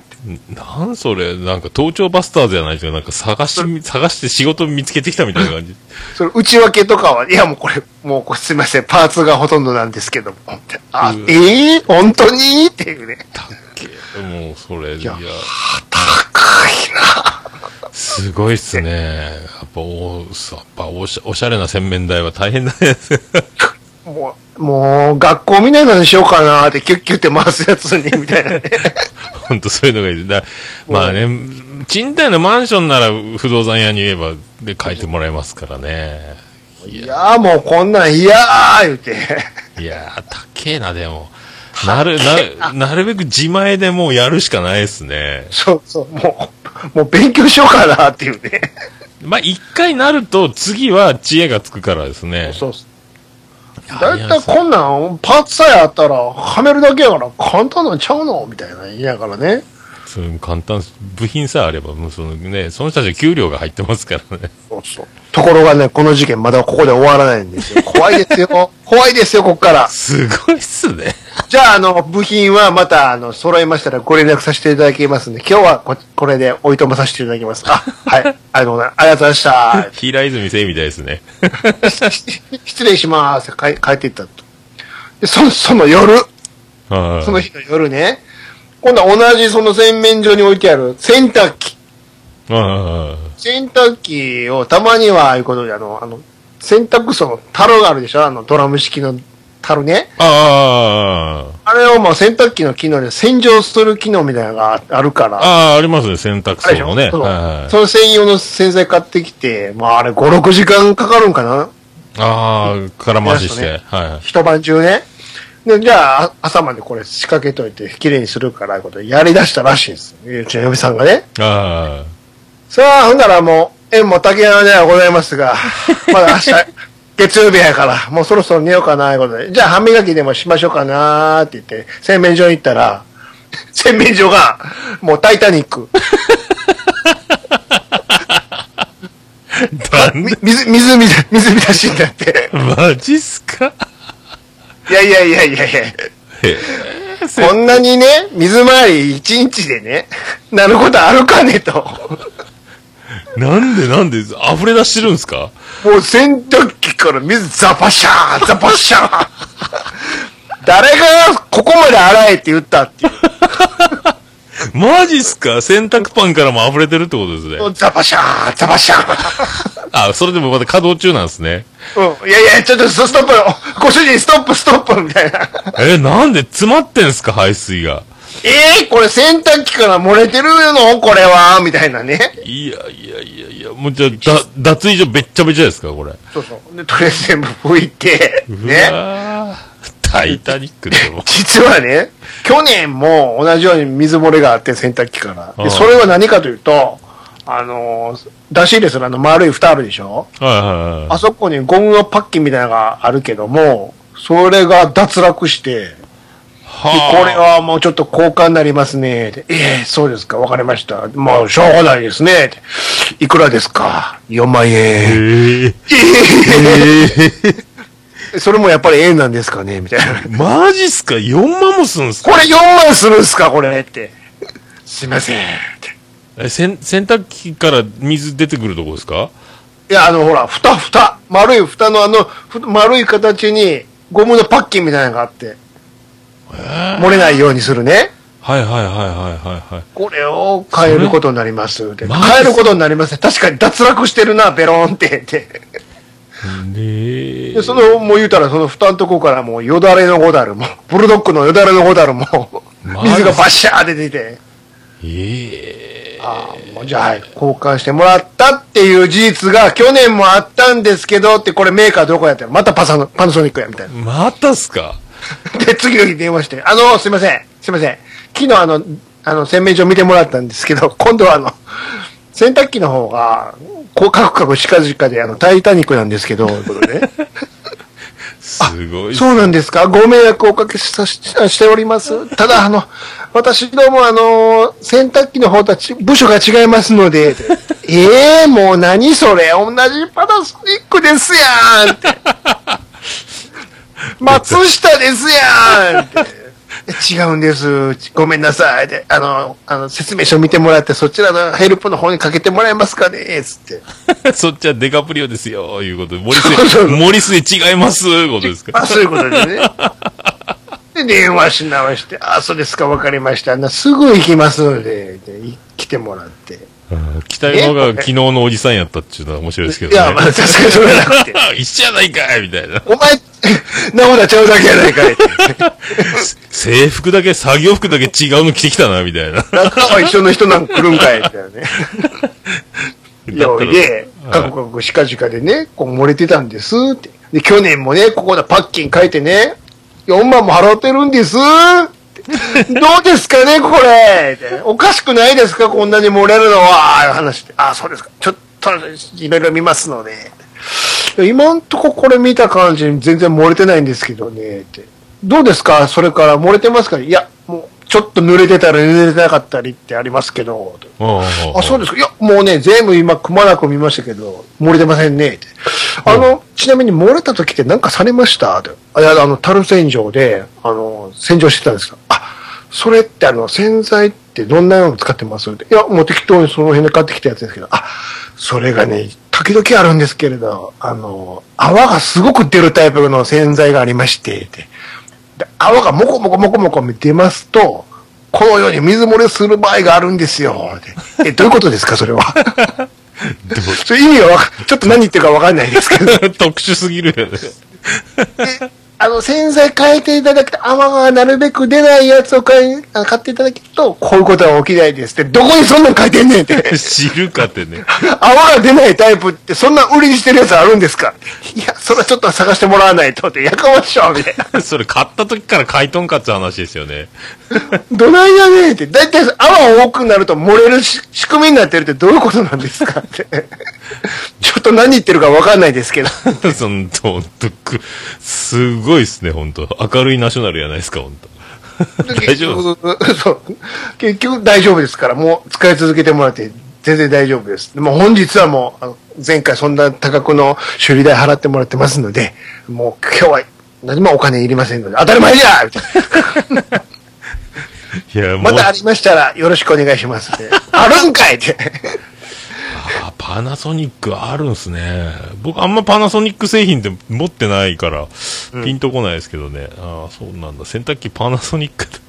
なんそれ、なんか盗聴バスターズじゃないですか。なんか探し、探して仕事見つけてきたみたいな感じ。それ内訳とかは、いやもうこれ、もうこれすいません、パーツがほとんどなんですけども。あ、うわえー、本当に？っていうね。たっけもうそれ、いや、高いな。すごいっすね。やっぱお、やっぱおしおしゃれな洗面台は大変だね。もう、もう、学校みたいなのにしようかなって、キュッキュって回すやつに、みたいなね。本当そういうのがいい。だまあね、賃貸のマンションなら不動産屋に言えば、で書いてもらえますからね。いや、いやーもうこんなん、いやー言うて。いやー、高えな、でも。なる、なる、なるべく自前でもうやるしかないですね。そうそう、もう、もう勉強しようかなっていうね。まあ、一回なると、次は知恵がつくからですね。そうそう。やだいたいこんなん、パーツさえあったら、はめるだけやから、簡単なんちゃうのみたいな言いながらね。そういう簡単、部品さえあれば、もうそのね、その人たちの給料が入ってますからね。そうそう。ところがね、この事件まだここで終わらないんですよ。怖いですよ。怖いですよ、こっから。すごいっすね。じゃあ、あの、部品はまた、あの、揃いましたらご連絡させていただきますんで、今日はこ、これでおいとまさせていただきます。あ、はい。ありがとうございます。ありがとうございました。平泉聖みたいですね。失礼します。帰帰っていったと。で、その、その夜、はいその日の夜ね、今度は同じその洗面所に置いてある洗濯機。あ洗濯機をたまには、ああいうことで、あの、あの、洗濯槽の樽があるでしょ？あの、ドラム式の樽ね。あああれをもう洗濯機の機能で洗浄する機能みたいなのがあるから。ああ、ありますね、洗濯槽のね。ょそうはいはいその専用の洗剤買ってきて、まああれ5、6時間かかるんかな？ああ、空回しして。一晩中ね。で、じゃあ、あ朝までこれ仕掛けといて、綺麗にするから、いうことでやり出したらしいんですよ。うちの嫁さんがね。あさあ、ほんならもう、縁も竹山ではございますが、まだ明日、月曜日やから、もうそろそろ寝ようかな、いうことで。じゃあ、歯磨きでもしましょうかな、って言って、洗面所に行ったら、洗面所が、もうタイタニック。水、水みた、水浸しになって。マジっすか？いやいやいやいやいや。こんなにね、水回り一日でね、なることあるかねと。なんでなんで溢れ出してるんですか？もう洗濯機から水ザパシャーザパシャー 誰がここまで洗えって言ったっていう。マジっすか？洗濯パンからも溢れてるってことですね。ザパシャーザパシャー あ、それでもまだ稼働中なんですね。うん。いやいや、ちょっとストップご主人ストップストップみたいな。え、なんで詰まってんすか、排水が。えー、これ洗濯機から漏れてるの？これは？みたいなね。いやいやいやいや、もうじゃあ、だ、脱衣所べっちゃべちゃですか、これ。そうそう。で、とりあえず全部拭いて、うね。タイタニックでも。実はね、去年も同じように水漏れがあって洗濯機から。で、それは何かというと、あのー、出し入れするあの丸い蓋あるでしょ？はいはいはい。あそこにゴムのパッキンみたいなのがあるけども、それが脱落して、ではこれはもうちょっと交換になりますね。でええそうですか、わかりました。もうしょうがないですね。でいくらですか ?4 万え円。ー、それもやっぱり円なんですかね？みたいな。マジっすか ?4 万もするんすか？これ4万するんすか？これって。すいません。え、洗洗濯機から水出てくるとこですか？いや、あの、ほら、蓋、蓋。丸い蓋のあの、ふ丸い形にゴムのパッキンみたいなのがあって、漏れないようにするね。はいはいはいはいはいはい。これを変えることになります。変えることになります。確かに脱落してるな、ベローンって。ってでで、その、もう言うたら、その蓋のとこからもうよだれのゴダルも、ブルドッグのよだれのゴダルも、水がバッシャー出てて、ええああ、もうじゃあ、はい交換してもらったっていう事実が去年もあったんですけどって、これメーカーどこやってまたパサのパナソニックや、みたいな。またっすか？で、次の日電話して、あの、すいません、すいません。昨日あの、あの、洗面所見てもらったんですけど、今度はあの、洗濯機の方が、こう、カクカクしかじかで、あの、タイタニックなんですけど、ということでね。すごい。そうなんですか？ご迷惑をおかけしさししております？ただ、あの、私どもあの、洗濯機の方たち、部署が違いますので、ええもう何それ？同じパナソニックですやんって。松下ですやんって。違うんです。ごめんなさい。で、あの、あの、説明書見てもらって、そちらのヘルプの方にかけてもらえますかね？つって。そっちはデカプリオですよ、いうことで。森末、森末違います、ことですか。あ、そういうことでね。で、電話し直して、あ、そうですか、わかりました。なすぐ行きますので、でい来てもらって。うん北山が昨日のおじさんやったっていうのは面白いですけどね。いや、まあ、確かにそれはなくて。一緒やないかいみたいな。お前、なおだちゃうだけやないかい。制服だけ、作業服だけ違うの着てきたな、みたいな。中は一緒の人なんか来るんかいってね。いや、だったらで、各国しかじかでね、こう漏れてたんですって。で、去年もね、ここでパッキン書いてね、4万も払ってるんです どうですかね、これおかしくないですか、こんなに漏れるのは話して。あ、そうですか。ちょっと、いろいろ見ますので。今んとここれ見た感じ全然漏れてないんですけどね、どうですか？それから漏れてますか？いや、もう、ちょっと濡れてたり濡れてなかったりってありますけど。あ、そうですか。いや、もうね、全部今、くまなく見ましたけど、漏れてませんね。ってあの、ちなみに漏れた時って何かされました？あ、いや、あの、樽洗浄で、あの、洗浄してたんですか？あ、それってあの、洗剤ってどんなの使ってます？って。いや、もう適当にその辺で買ってきたやつですけど、あ、それがね、時々あるんですけれど、あの、泡がすごく出るタイプの洗剤がありまして、ってで泡がもこもこもこもこ出ますと、このように水漏れする場合があるんですよ。え、どういうことですか、それは？それ意味がわか、ちょっと何言ってるかわかんないですけど。特殊すぎるよね。であの、洗剤変えていただくと、泡がなるべく出ないやつを買いあ買っていただけると、こういうことは起きないですって、どこにそんなん書いてんねんって。知るかってね。泡が出ないタイプって、そんな売りにしてるやつあるんですか？いや、それはちょっと探してもらわないとって、やかましょう、みたいな。それ買った時から買いとんかって話ですよね。どないやねんって、だいたい泡多くなると漏れるし仕組みになってるってどういうことなんですかって。ちょっと何言ってるかわかんないですけど。その、ほんとく、すごいっすね、ほんと。明るいナショナルやないですか、ほんと。大丈夫？夫そう。結局大丈夫ですから、もう使い続けてもらって全然大丈夫です。もう本日はもう、あの前回そんな多額の修理代払ってもらってますので、もう今日は何もお金いりませんので、当たり前じゃ みたいないや、またありましたらよろしくお願いします。あるんかいって。あパナソニックあるんすね。僕あんまパナソニック製品って持ってないから、ピンとこないですけどね。ああ、そうなんだ。洗濯機パナソニックだ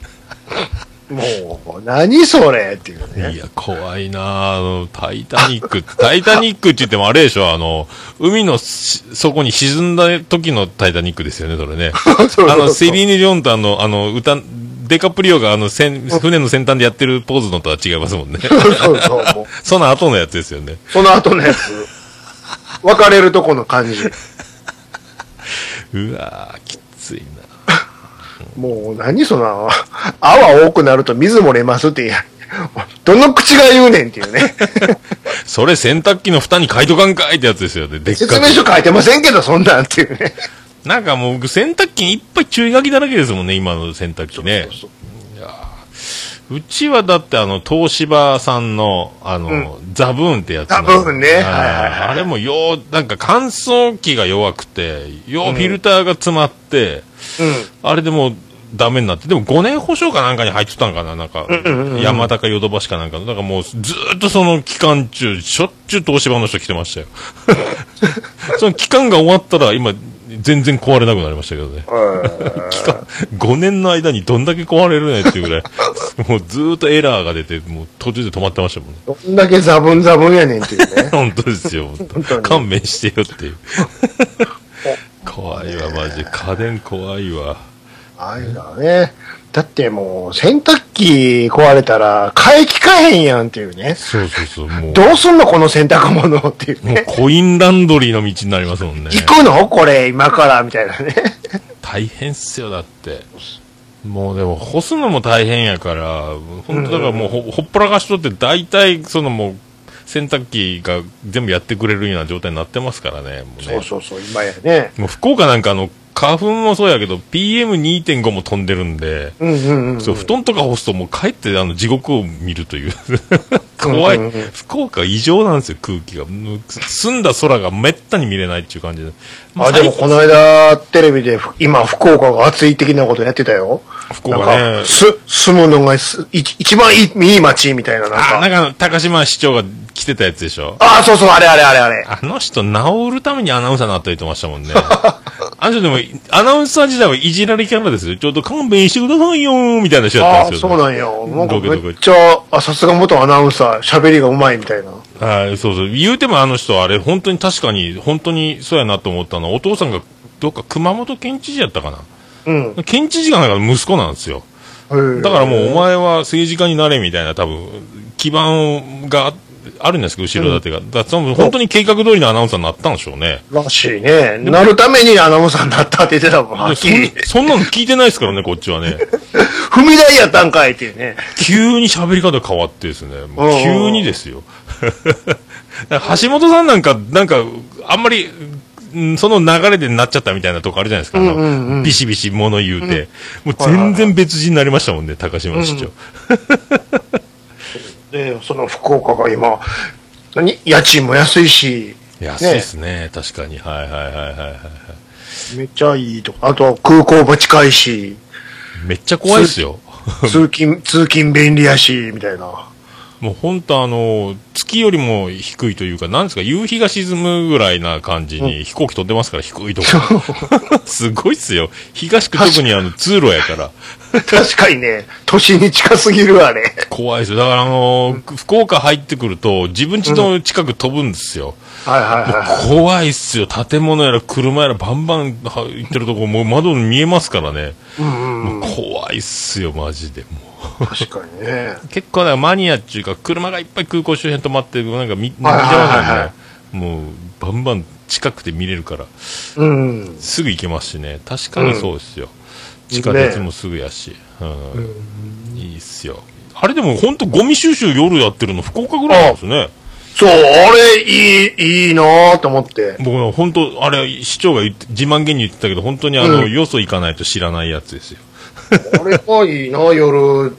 もう、何それっていうね。いや、怖いなあの、タイタニック、タイタニックって言ってもあれでしょ、あの、海のし底に沈んだ時のタイタニックですよね、それね。そうそうあの、セリーヌ・ジョンとあの、あの、歌、デカプリオがあの、船船の先端でやってるポーズのとは違いますもんね。そうそうそう。その後のやつですよね。その後のやつ、別れるとこの感じ。うわーきついな もう何その、泡多くなると水漏れますって、どの口が言うねんっていうね。それ洗濯機の蓋に書いとかんかいってやつですよね。説明書書いてませんけど、そんなんっていうね。なんかもう僕洗濯機にいっぱい注意書きだらけですもんね、今の洗濯機ね。そうそううちはだってあの、東芝さんの、あの、ザブーンってやつの。ザブーンねあれもよう、なんか乾燥機が弱くて、ようフィルターが詰まって、うん。あれでもうダメになって、でも5年保証かなんかに入ってたんかな、なんか、山高ヨドバシかなんかの。だからもうずーっとその期間中、しょっちゅう東芝の人来てましたよ。その期間が終わったら、今、全然壊れなくなりましたけどね。期間、5年の間にどんだけ壊れるねっていうぐらい、もうずーっとエラーが出て、もう途中で止まってましたもんね。どんだけザブンザブンやねんっていうね。本当ですよ。勘弁してよっていう。怖いわ、マジで。家電怖いわ。ああいうのはね。だってもう、洗濯機壊れたら、買い替えへんやんっていうね。そうそうそう、もう。どうすんのこの洗濯物っていうもうね。コインランドリーの道になりますもんね。行くのこれ、今から、みたいなね。大変っすよ、だって。もうでも、干すのも大変やから、本当だからもうほ、ほっぽらかしとって、大体、そのもう、洗濯機が全部やってくれるような状態になってますからね。もうねそうそうそう、今やね。もう福岡なんかあの、花粉もそうやけど、PM2.5 も飛んでるんで、うんうんうん。そう、布団とか干すともう帰ってあの地獄を見るという。怖い、うんうんうん福岡異常なんですよ、空気が。澄んだ空がめったに見れないっていう感じで。まあ、でもこの間、テレビで、ふ今、福岡が暑い的なことやってたよ。福岡ね。す、住むのがすい一番いいいい街みたいな、なんあ、か。なんか高島市長が来てたやつでしょ。あ、そうそう、あれあれあれあれ。あの人、治るためにアナウンサーになったりとましたもんね。あの人でも、アナウンサー時代はいじられキャラですよ。ちょっと勘弁してくださいよーみたいな人やったんですよ。あそうなんよ。なんかどけどけめっちゃ、あ、さすが元アナウンサー、喋りがうまいみたいな。はい、そうそう。言うてもあの人は、あれ、本当に確かに、本当にそうやなと思ったのは、お父さんが、どっか熊本県知事やったかな。うん。県知事がなんか息子なんですよ。だからもう、お前は政治家になれみたいな、多分、基盤があっるんですけど、後ろ盾が。だその本当に計画通りのアナウンサーになったんでしょうね。らしいね。なるためにアナウンサーになったって言ってたもん、はっできり。そんなの聞いてないですからね、こっちはね。踏み台やったんかいっていうね。急に喋り方変わってですね、急にですよ。橋本さんなんか、なんか、あんまり、うんその流れでなっちゃったみたいなとこあるじゃないですか。あのうんうんうんビシビシ物言うて。もう全然別人になりましたもんね、高島市長。で、その福岡が今、何？家賃も安いし、安いですね確かに。はいはいはいはいはい。めっちゃいいとか、あとは空港も近いし、めっちゃ怖いですよ。通勤、通勤便利やし、みたいな。もう本当あの、月よりも低いというか、なんですか、夕日が沈むぐらいな感じに飛行機飛んでますから、低いとこ。すごいっすよ。東区特にあの、通路やから。確かにね、都心に近すぎるわね。怖いですよ。だからあのー福岡入ってくると、自分家の近く飛ぶんですよ。はいはいはい。怖いっすよ。建物やら車やらバンバンは行ってるとこ、もう窓に見えますからね。怖いっすよ、マジで。もう確かにね。結構だからマニアっていうか、車がいっぱい空港周辺止まってる、なんか見、見ちね。もう、バンバン近くて見れるから、うん。すぐ行けますしね。確かにそうですよ。地下鉄もすぐやし。うん。いいっすよ。あれでも本当ゴミ収集夜やってるの福岡ぐらいなんですね。そう、あれ、いい、いいなぁと思って。僕は本当、あれ、市長が自慢げに言ってたけど、本当にあの、うんよそ行かないと知らないやつですよ。あれがいいな夜、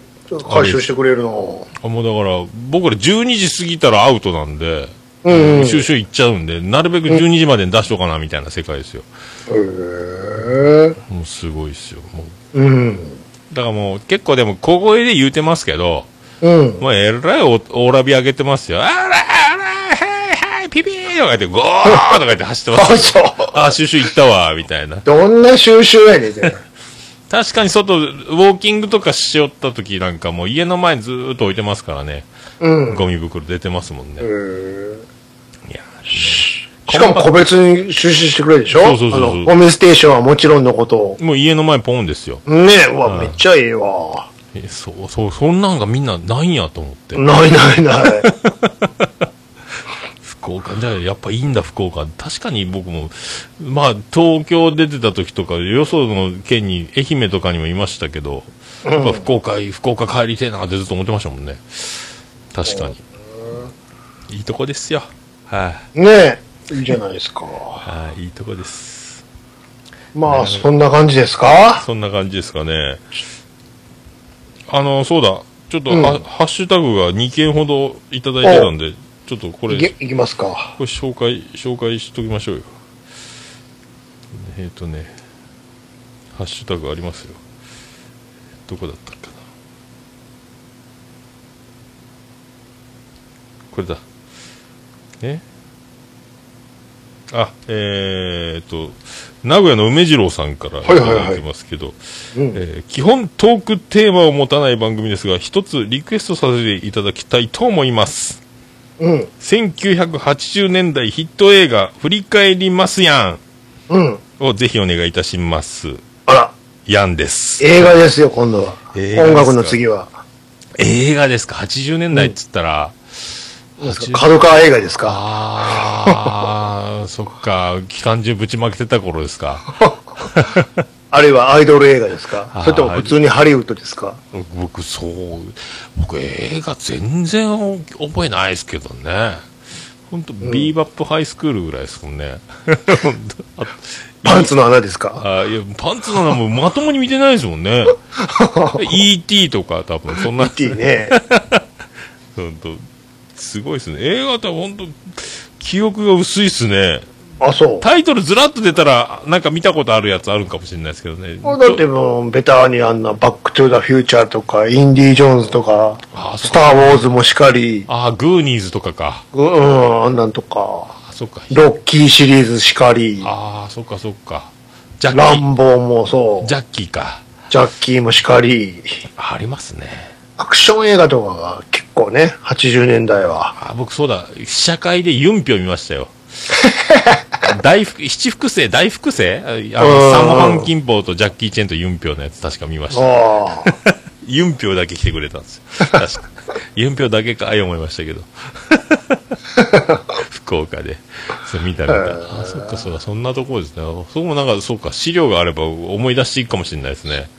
回収してくれるの。あもうだから、僕ら12時過ぎたらアウトなんで、うん収集行っちゃうんで、なるべく12時までに出しとかな、みたいな世界ですよ。へえ。もうすごいですよ。もううん。だからもう、結構でも小声で言うてますけど、うん。もうえらいお、オーラビ上げてますよ。あらあらはいはいピピーとか言って、ゴーとか言って走ってます あ、そう。あ、収集行ったわ、みたいな。どんな収集やねん。確かに外、ウォーキングとかしよった時なんかもう家の前にずーっと置いてますからね。うん。ゴミ袋出てますもんね。えーいや、しかも個別に出資してくれるでしょ？そうそうそうそうあの、ゴミステーションはもちろんのこと。もう家の前ポンですよ。ねえ、うわ、うんめっちゃええわ。えそう、そう、そんなんがみんなないんやと思って。ないないない。福岡、じゃあやっぱいいんだ、福岡。確かに僕も、まあ、東京出てた時とか、よその県に、愛媛とかにもいましたけど、やっぱ福岡、福岡帰りてえなってずっと思ってましたもんね。確かに。いいとこですよ。はい、ねえ、いいじゃないですか。はい、いいとこです。まあ、そんな感じですか？そんな感じですかね。あの、そうだ。ちょっと、うんはハッシュタグが2件ほどいただいてたんで、ちょっとこれ、いきますか。これ紹介、紹介しときましょうよ。えっ、ー、とね、ハッシュタグありますよ。どこだったかな。これだ。え？あ、えー、と、名古屋の梅次郎さんからいいてますけど、基本トークテーマを持たない番組ですが、一つリクエストさせていただきたいと思います。うん。1980年代ヒット映画、振り返りますやうん。んをぜひお願いいたします。あら、やんです。映画ですよ、今度は。音楽の次は。映画ですか ?80 年代っつったら、なん角川映画ですか？あー、そっか、期間中ぶちまけてた頃ですか。あるいはアイドル映画ですか？それとも普通にハリウッドですか？僕、そう、僕映画全然覚えないですけどね。本当、ビーバップハイスクールぐらいですもんね。パンツの穴ですか？あいや、パンツの穴もまともに見てないですもんね。E.T. とか多分そんな。 E.T. ね。本当すごいですね。映画って本当記憶が薄いっすね。あ、そう。タイトルずらっと出たら、なんか見たことあるやつあるかもしれないですけどね。だってもう、ベタにあんな、バックトゥーザフューチャーとか、インディ・ジョーンズとか、あーそスター・ウォーズもしかり、ああ、グーニーズとかか。うん、うんあんなんとか、あ、そっか。ロッキーシリーズしかり、ああ、そっかそっか。ジャッキラー。ンボーもそう、ジャッキーか。ジャッキーもしかり、あありますね。アクション映画とかが結構ね、80年代は。あ僕そうだ、試写会でユンピョ見ましたよ。大福、七福星大福星？ああうんの、サモハン金峰とジャッキー・チェンとユンピョのやつ確か見ました。ああ。ユンピョだけ来てくれたんですよ。確か。ユンピョだけかい思いましたけど。福岡で。そう、見た見た。あ、そっかそっか、そんなところですね。そこもなんか、そうか、資料があれば思い出していくかもしれないですね。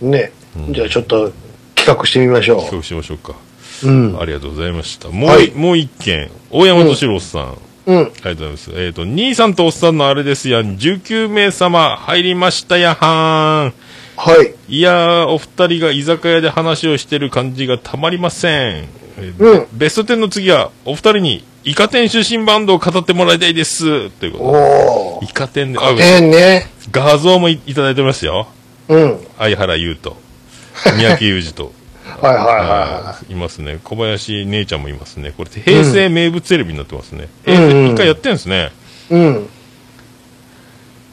ね。じゃあちょっと企画してみましょ企画しましょうか。う。うん。ありがとうございました。もう、はいもう一件。大山敏郎さん。うん。ありがとうございます。えっ、と、兄さんとおっさんのあれですやん。19名様入りましたやはーん。はい。いやー、お二人が居酒屋で話をしてる感じがたまりません。えーうんベスト10の次は、お二人に、イカ天出身バンドを語ってもらいたいです。というこおー。とで。イカ天で、あ、ええね。画像もいいただいておりますよ。うん。相原優と、三宅裕二と。はいはいはいいますね。小林姉ちゃんもいますね。これ、平成名物テレビになってますね。うん平成うん一回やってんですね。い。うん。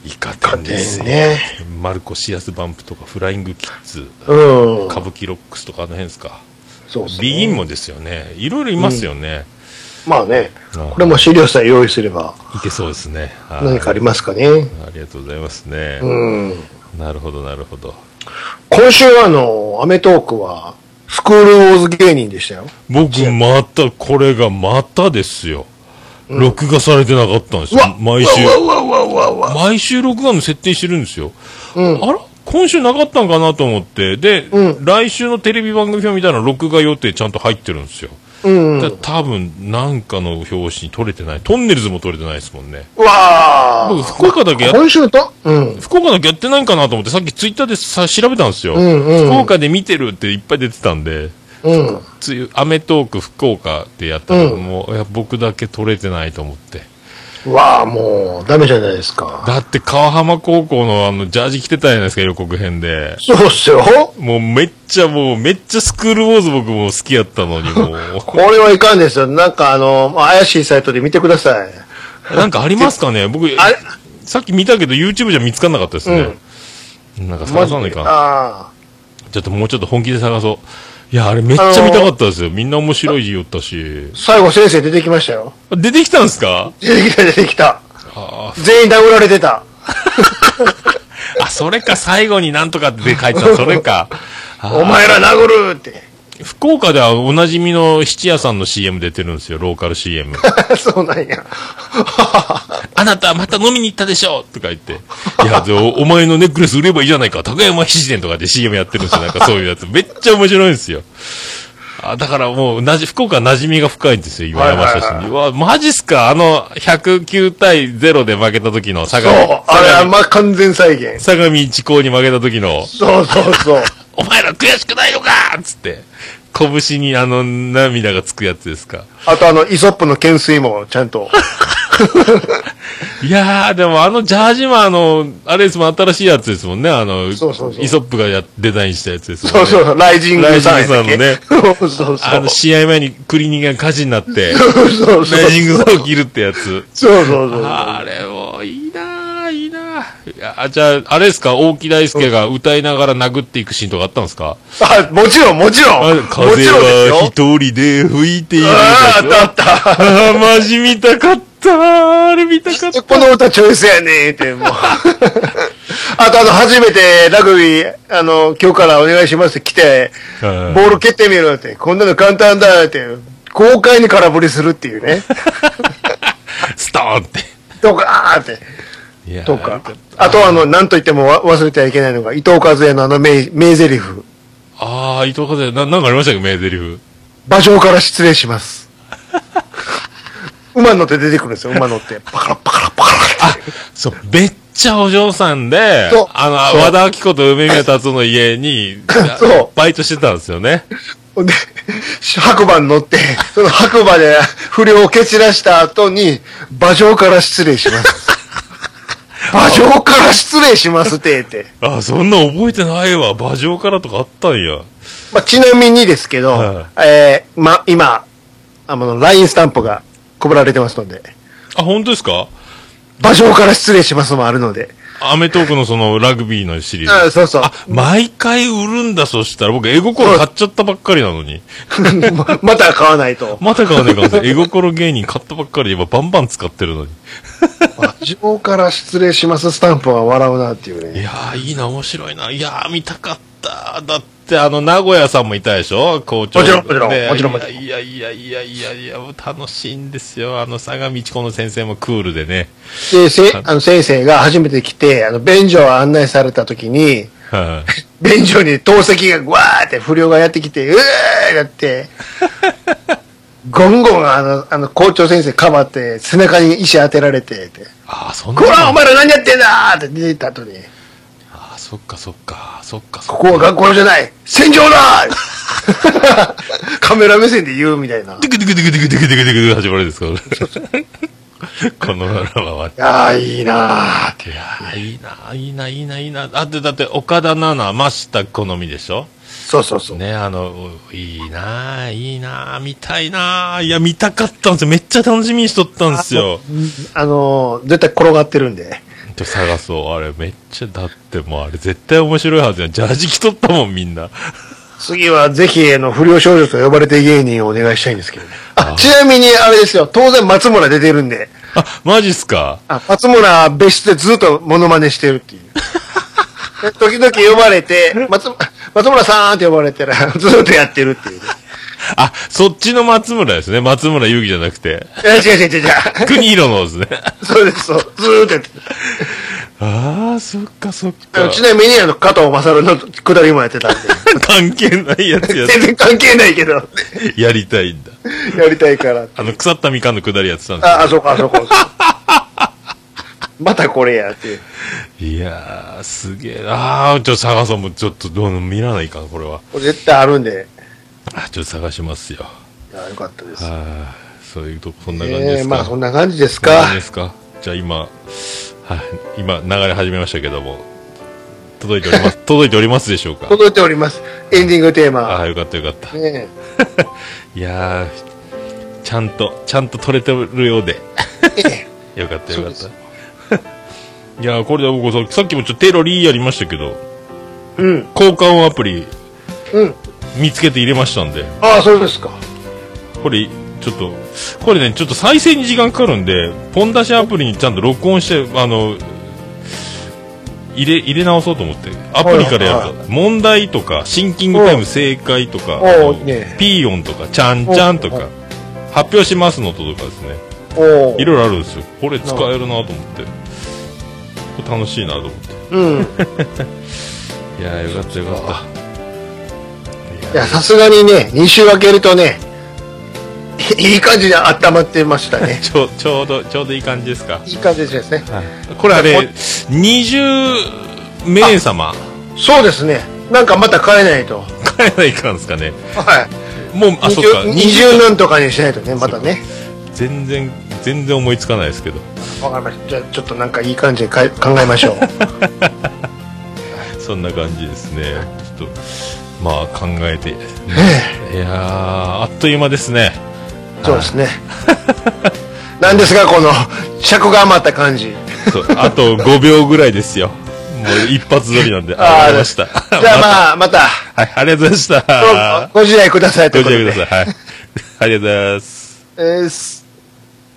イカ天ですねマルコシアスバンプとか、フライングキッズ、うん。歌舞伎ロックスとかあの辺ですか。そうですねビギンもですよね。いろいろいますよね。まあねうん、これも資料さえ用意すればいけそうですね。はい何かありますかね。ありがとうございますね。うん。なるほど、なるほど。今週はあの、アメトークは、スクールウォーズ芸人でしたよ。僕、また、これがまたですよ。録画されてなかったんですよ。毎週。毎週録画の設定してるんですよ。うん。あら今週なかったんかなと思って。で、うん来週のテレビ番組表見たら録画予定ちゃんと入ってるんですよ。うん。だ多分、なんかの表紙に撮れてない。トンネルズも撮れてないですもんね。うわ僕、ー。福岡だけやっ今週と？うん。福岡だけやってないんかなと思って、さっきツイッターでさ調べたんですよ。うんうん福岡で見てるっていっぱい出てたんで、うん。ついアメトーク福岡でやったら、うんもう、いや、僕だけ撮れてないと思って。うわー、もう、ダメじゃないですか。だって、川浜高校のあの、ジャージ着てたじゃないですか、予告編で。そうっすよ。もうめっちゃもう、めっちゃスクールウォーズ僕も好きやったのに、も これはいかんですよ。なんかあの、まあ怪しいサイトで見てください。う。なんかありますかね？僕、あれ？さっき見たけど YouTube じゃ見つかんなかったですね。うん。なんか探さないかな。あちょっともうちょっと本気で探そう。いや、あれめっちゃ見たかったですよ。みんな面白い言ったしあ。。最後先生出てきましたよ。出てきたんすか？出てきた出てきた。あ全員殴られてた。ー あ、それか、最後になんとかって書いてた、それか。お前ら殴るって。福岡ではおなじみの七屋さんの CM 出てるんですよ、ローカル CM。そうなんや。あなたまた飲みに行ったでしょとか言って。いや、お前のネックレス売ればいいじゃないか。高山七伝とかで CM やってるんですよ。なんかそういうやつ。めっちゃ面白いんですよ。あだからもう、なじ、福岡は馴染みが深いんですよ、今山下市に。はいはいはいうわ、マジっすか？あの、109対0で負けた時の相そう模、。あれはまあ完全再現。相模一高に負けた時の、そうそうそう。お前ら悔しくないのかつって、拳にあの涙がつくやつですか。あとあの、イソップの懸垂もちゃんと。いやー、でもあのジャージもあの、あれですもん、新しいやつですもんね。あの、そうそうそうイソップがやデザインしたやつですもんね。そうそうそう、ライジングさんライジング そうそうそう。あの、試合前にクリーニングが火事になって、そうそうそう。ライジングが起きるってやつ。そうそうそう。あれも、いいなー、いいなー。いや、じゃあ、あれですか、大木大輔が歌いながら殴っていくシーンとかあったんですか？あ、もちろん、もちろん。風はよ。一人で吹いているああ、あったあった。ああ、マジ見たかったー。あれ見たかった。この歌チョイスやねーって、もう。あと、あの、初めてラグビー、あの、今日からお願いしますって来て、はいボール蹴ってみろって、こんなの簡単だって、豪快に空振りするっていうね。ストーンって。とか、ーって。とか。あと、あの、なんと言ってもわ忘れてはいけないのが、伊藤和也のあの名、名台詞。ああ、伊藤和也、な、なんかありましたっけ、名台詞。馬上から失礼します。馬乗って出てくるんですよ、馬乗って。パカラパカラパカラって。そう、めっちゃお嬢さんでそう、あの、和田アキ子と梅宮達夫の家に、そうバイトしてたんですよね。ほんで、白馬に乗って、その白馬で不良を蹴散らした後に、馬上から失礼します。馬上から失礼しますって言って。あ、そんな覚えてないわ。馬上からとかあったんや。まあ、ちなみにですけど、はいえー、ま、今、あの、LINE スタンプが配られてますので、あ、本当ですか？馬上から失礼しますもあるので。アメトークのそのラグビーのシリーズ。あそうそう。あ、毎回売るんだ、そしたら。僕、絵心買っちゃったばっかりなのに。また買わないと。また買わねえかもしれない。絵心芸人買ったばっかりで今バンバン使ってるのに。馬上から失礼しますスタンプは笑うなっていうね。いやー、いいな、面白いな。いやー、見たかった。だって、あの、名古屋さんもいたでしょ？校長。もちろんもちろんねもちろんもちろんいやいやいやいやいや、楽しいんですよ。あの、相模一子の先生もクールでね。で、せ、あの、先生が初めて来て、あの、便所を案内された時に、はい。便所に透析がぐわーって不良がやってきて、うーやって、ゴンゴンあの、あの、校長先生かばって、背中に石当てられて、って、ああ、そんなこの。らお前ら何やってんだーって出てった後に、ああ、そっかそっか、そっかそっこか。こは学校じゃない戦場だーカメラ目線で言うみたいな。いテクテクテクテクテクテクテク始まるんですから。このドラマは。やー、いいなーって。いやーいいな、いいな、いいな、いいな。あって、だって、岡田奈々、真下好みでしょそうそうそう。ね、あの、いいなあいいなあ見たいなあいや、見たかったんですよ。めっちゃ楽しみにしとったんですよ。あのー、絶対転がってるんで。ちょ探そう。あれ、めっちゃ、だってもう、あれ、絶対面白いはずやん。ジャージ着とったもん、みんな。次はぜひ、あの、不良少女と呼ばれて芸人をお願いしたいんですけどね。あ、ちなみにあれですよ、当然松村出てるんで、あ、マジっすか？あ、松村別室でずっとモノマネしてるっていう。で時々呼ばれて、松、松村さんって呼ばれたら、ずっとやってるっていうね。あ、そっちの松村ですね。松村遊戯じゃなくて。いや、違う違う違う違う。国色のですね。そうです、そう。ずーっとやってる。ああ、そっかそっか。ちなみに、あの、加藤勝の下りもやってたんで。関係ないやつや全然関係ないけど、やりたいんだ。やりたいから。あの、腐ったみかんのくだりやってたんですよあ、あそこ、あそこ。またこれやって。いやー、すげえ。あー、ちょっと探そう。もうちょっとどう見らないかん、これは。これ絶対あるんで。あ、ちょっと探しますよ。いや、よかったです。あーそういうとこ、そんな感じですか？ええまあそんな感じですか？ですか？じゃあ今、はい、今、流れ始めましたけども、届いております、届いておりますでしょうか？届いております。エンディングテーマ。ああ、よかったよかった。ね いやー、ちゃんと、ちゃんと取れてるようで。ええよかったよかっそうた。いや、これで僕さ、さっきもちょっとテロリーやりましたけど、うん。交換音アプリうん。見つけて入れましたんで、ああ、そうですか。これ、ちょっと、これね、ちょっと再生に時間かかるんで、ポン出しアプリにちゃんと録音して、あの、入れ、入れ直そうと思って、アプリからやるはいと、問題とか、シンキングタイム正解とか、ピー音とか、ちゃんちゃんとおか、発表しますのととかですね、おお。いろいろあるんですよ。これ使えるなと思って、これ楽しいなと思って。うん。いやー、よかったよかった。いや、さすがにね、2週分けるとね、いい感じで温まってましたね。ちょちょうどちょうどいい感じですかいい感じですね。これあれ20名様？そうですね。なんかまた変えないと。変えないかんですかねはい。もうあそっか二重なんとかにしないとね、またね。全然全然思いつかないですけど。わかりました。じゃあちょっとなんかいい感じでかい考えましょう。そんな感じですね。ちょっとまあ考えて。いやーあっという間ですね。そうですね。なんですが、この、尺が余った感じ。そうあと5秒ぐらいですよ。もう一発撮りなんで。ありました。じゃあ まあ、また、はいありがとうございました。ごご自愛くださいとご。自愛ください。はい。ありがとうございます。えーす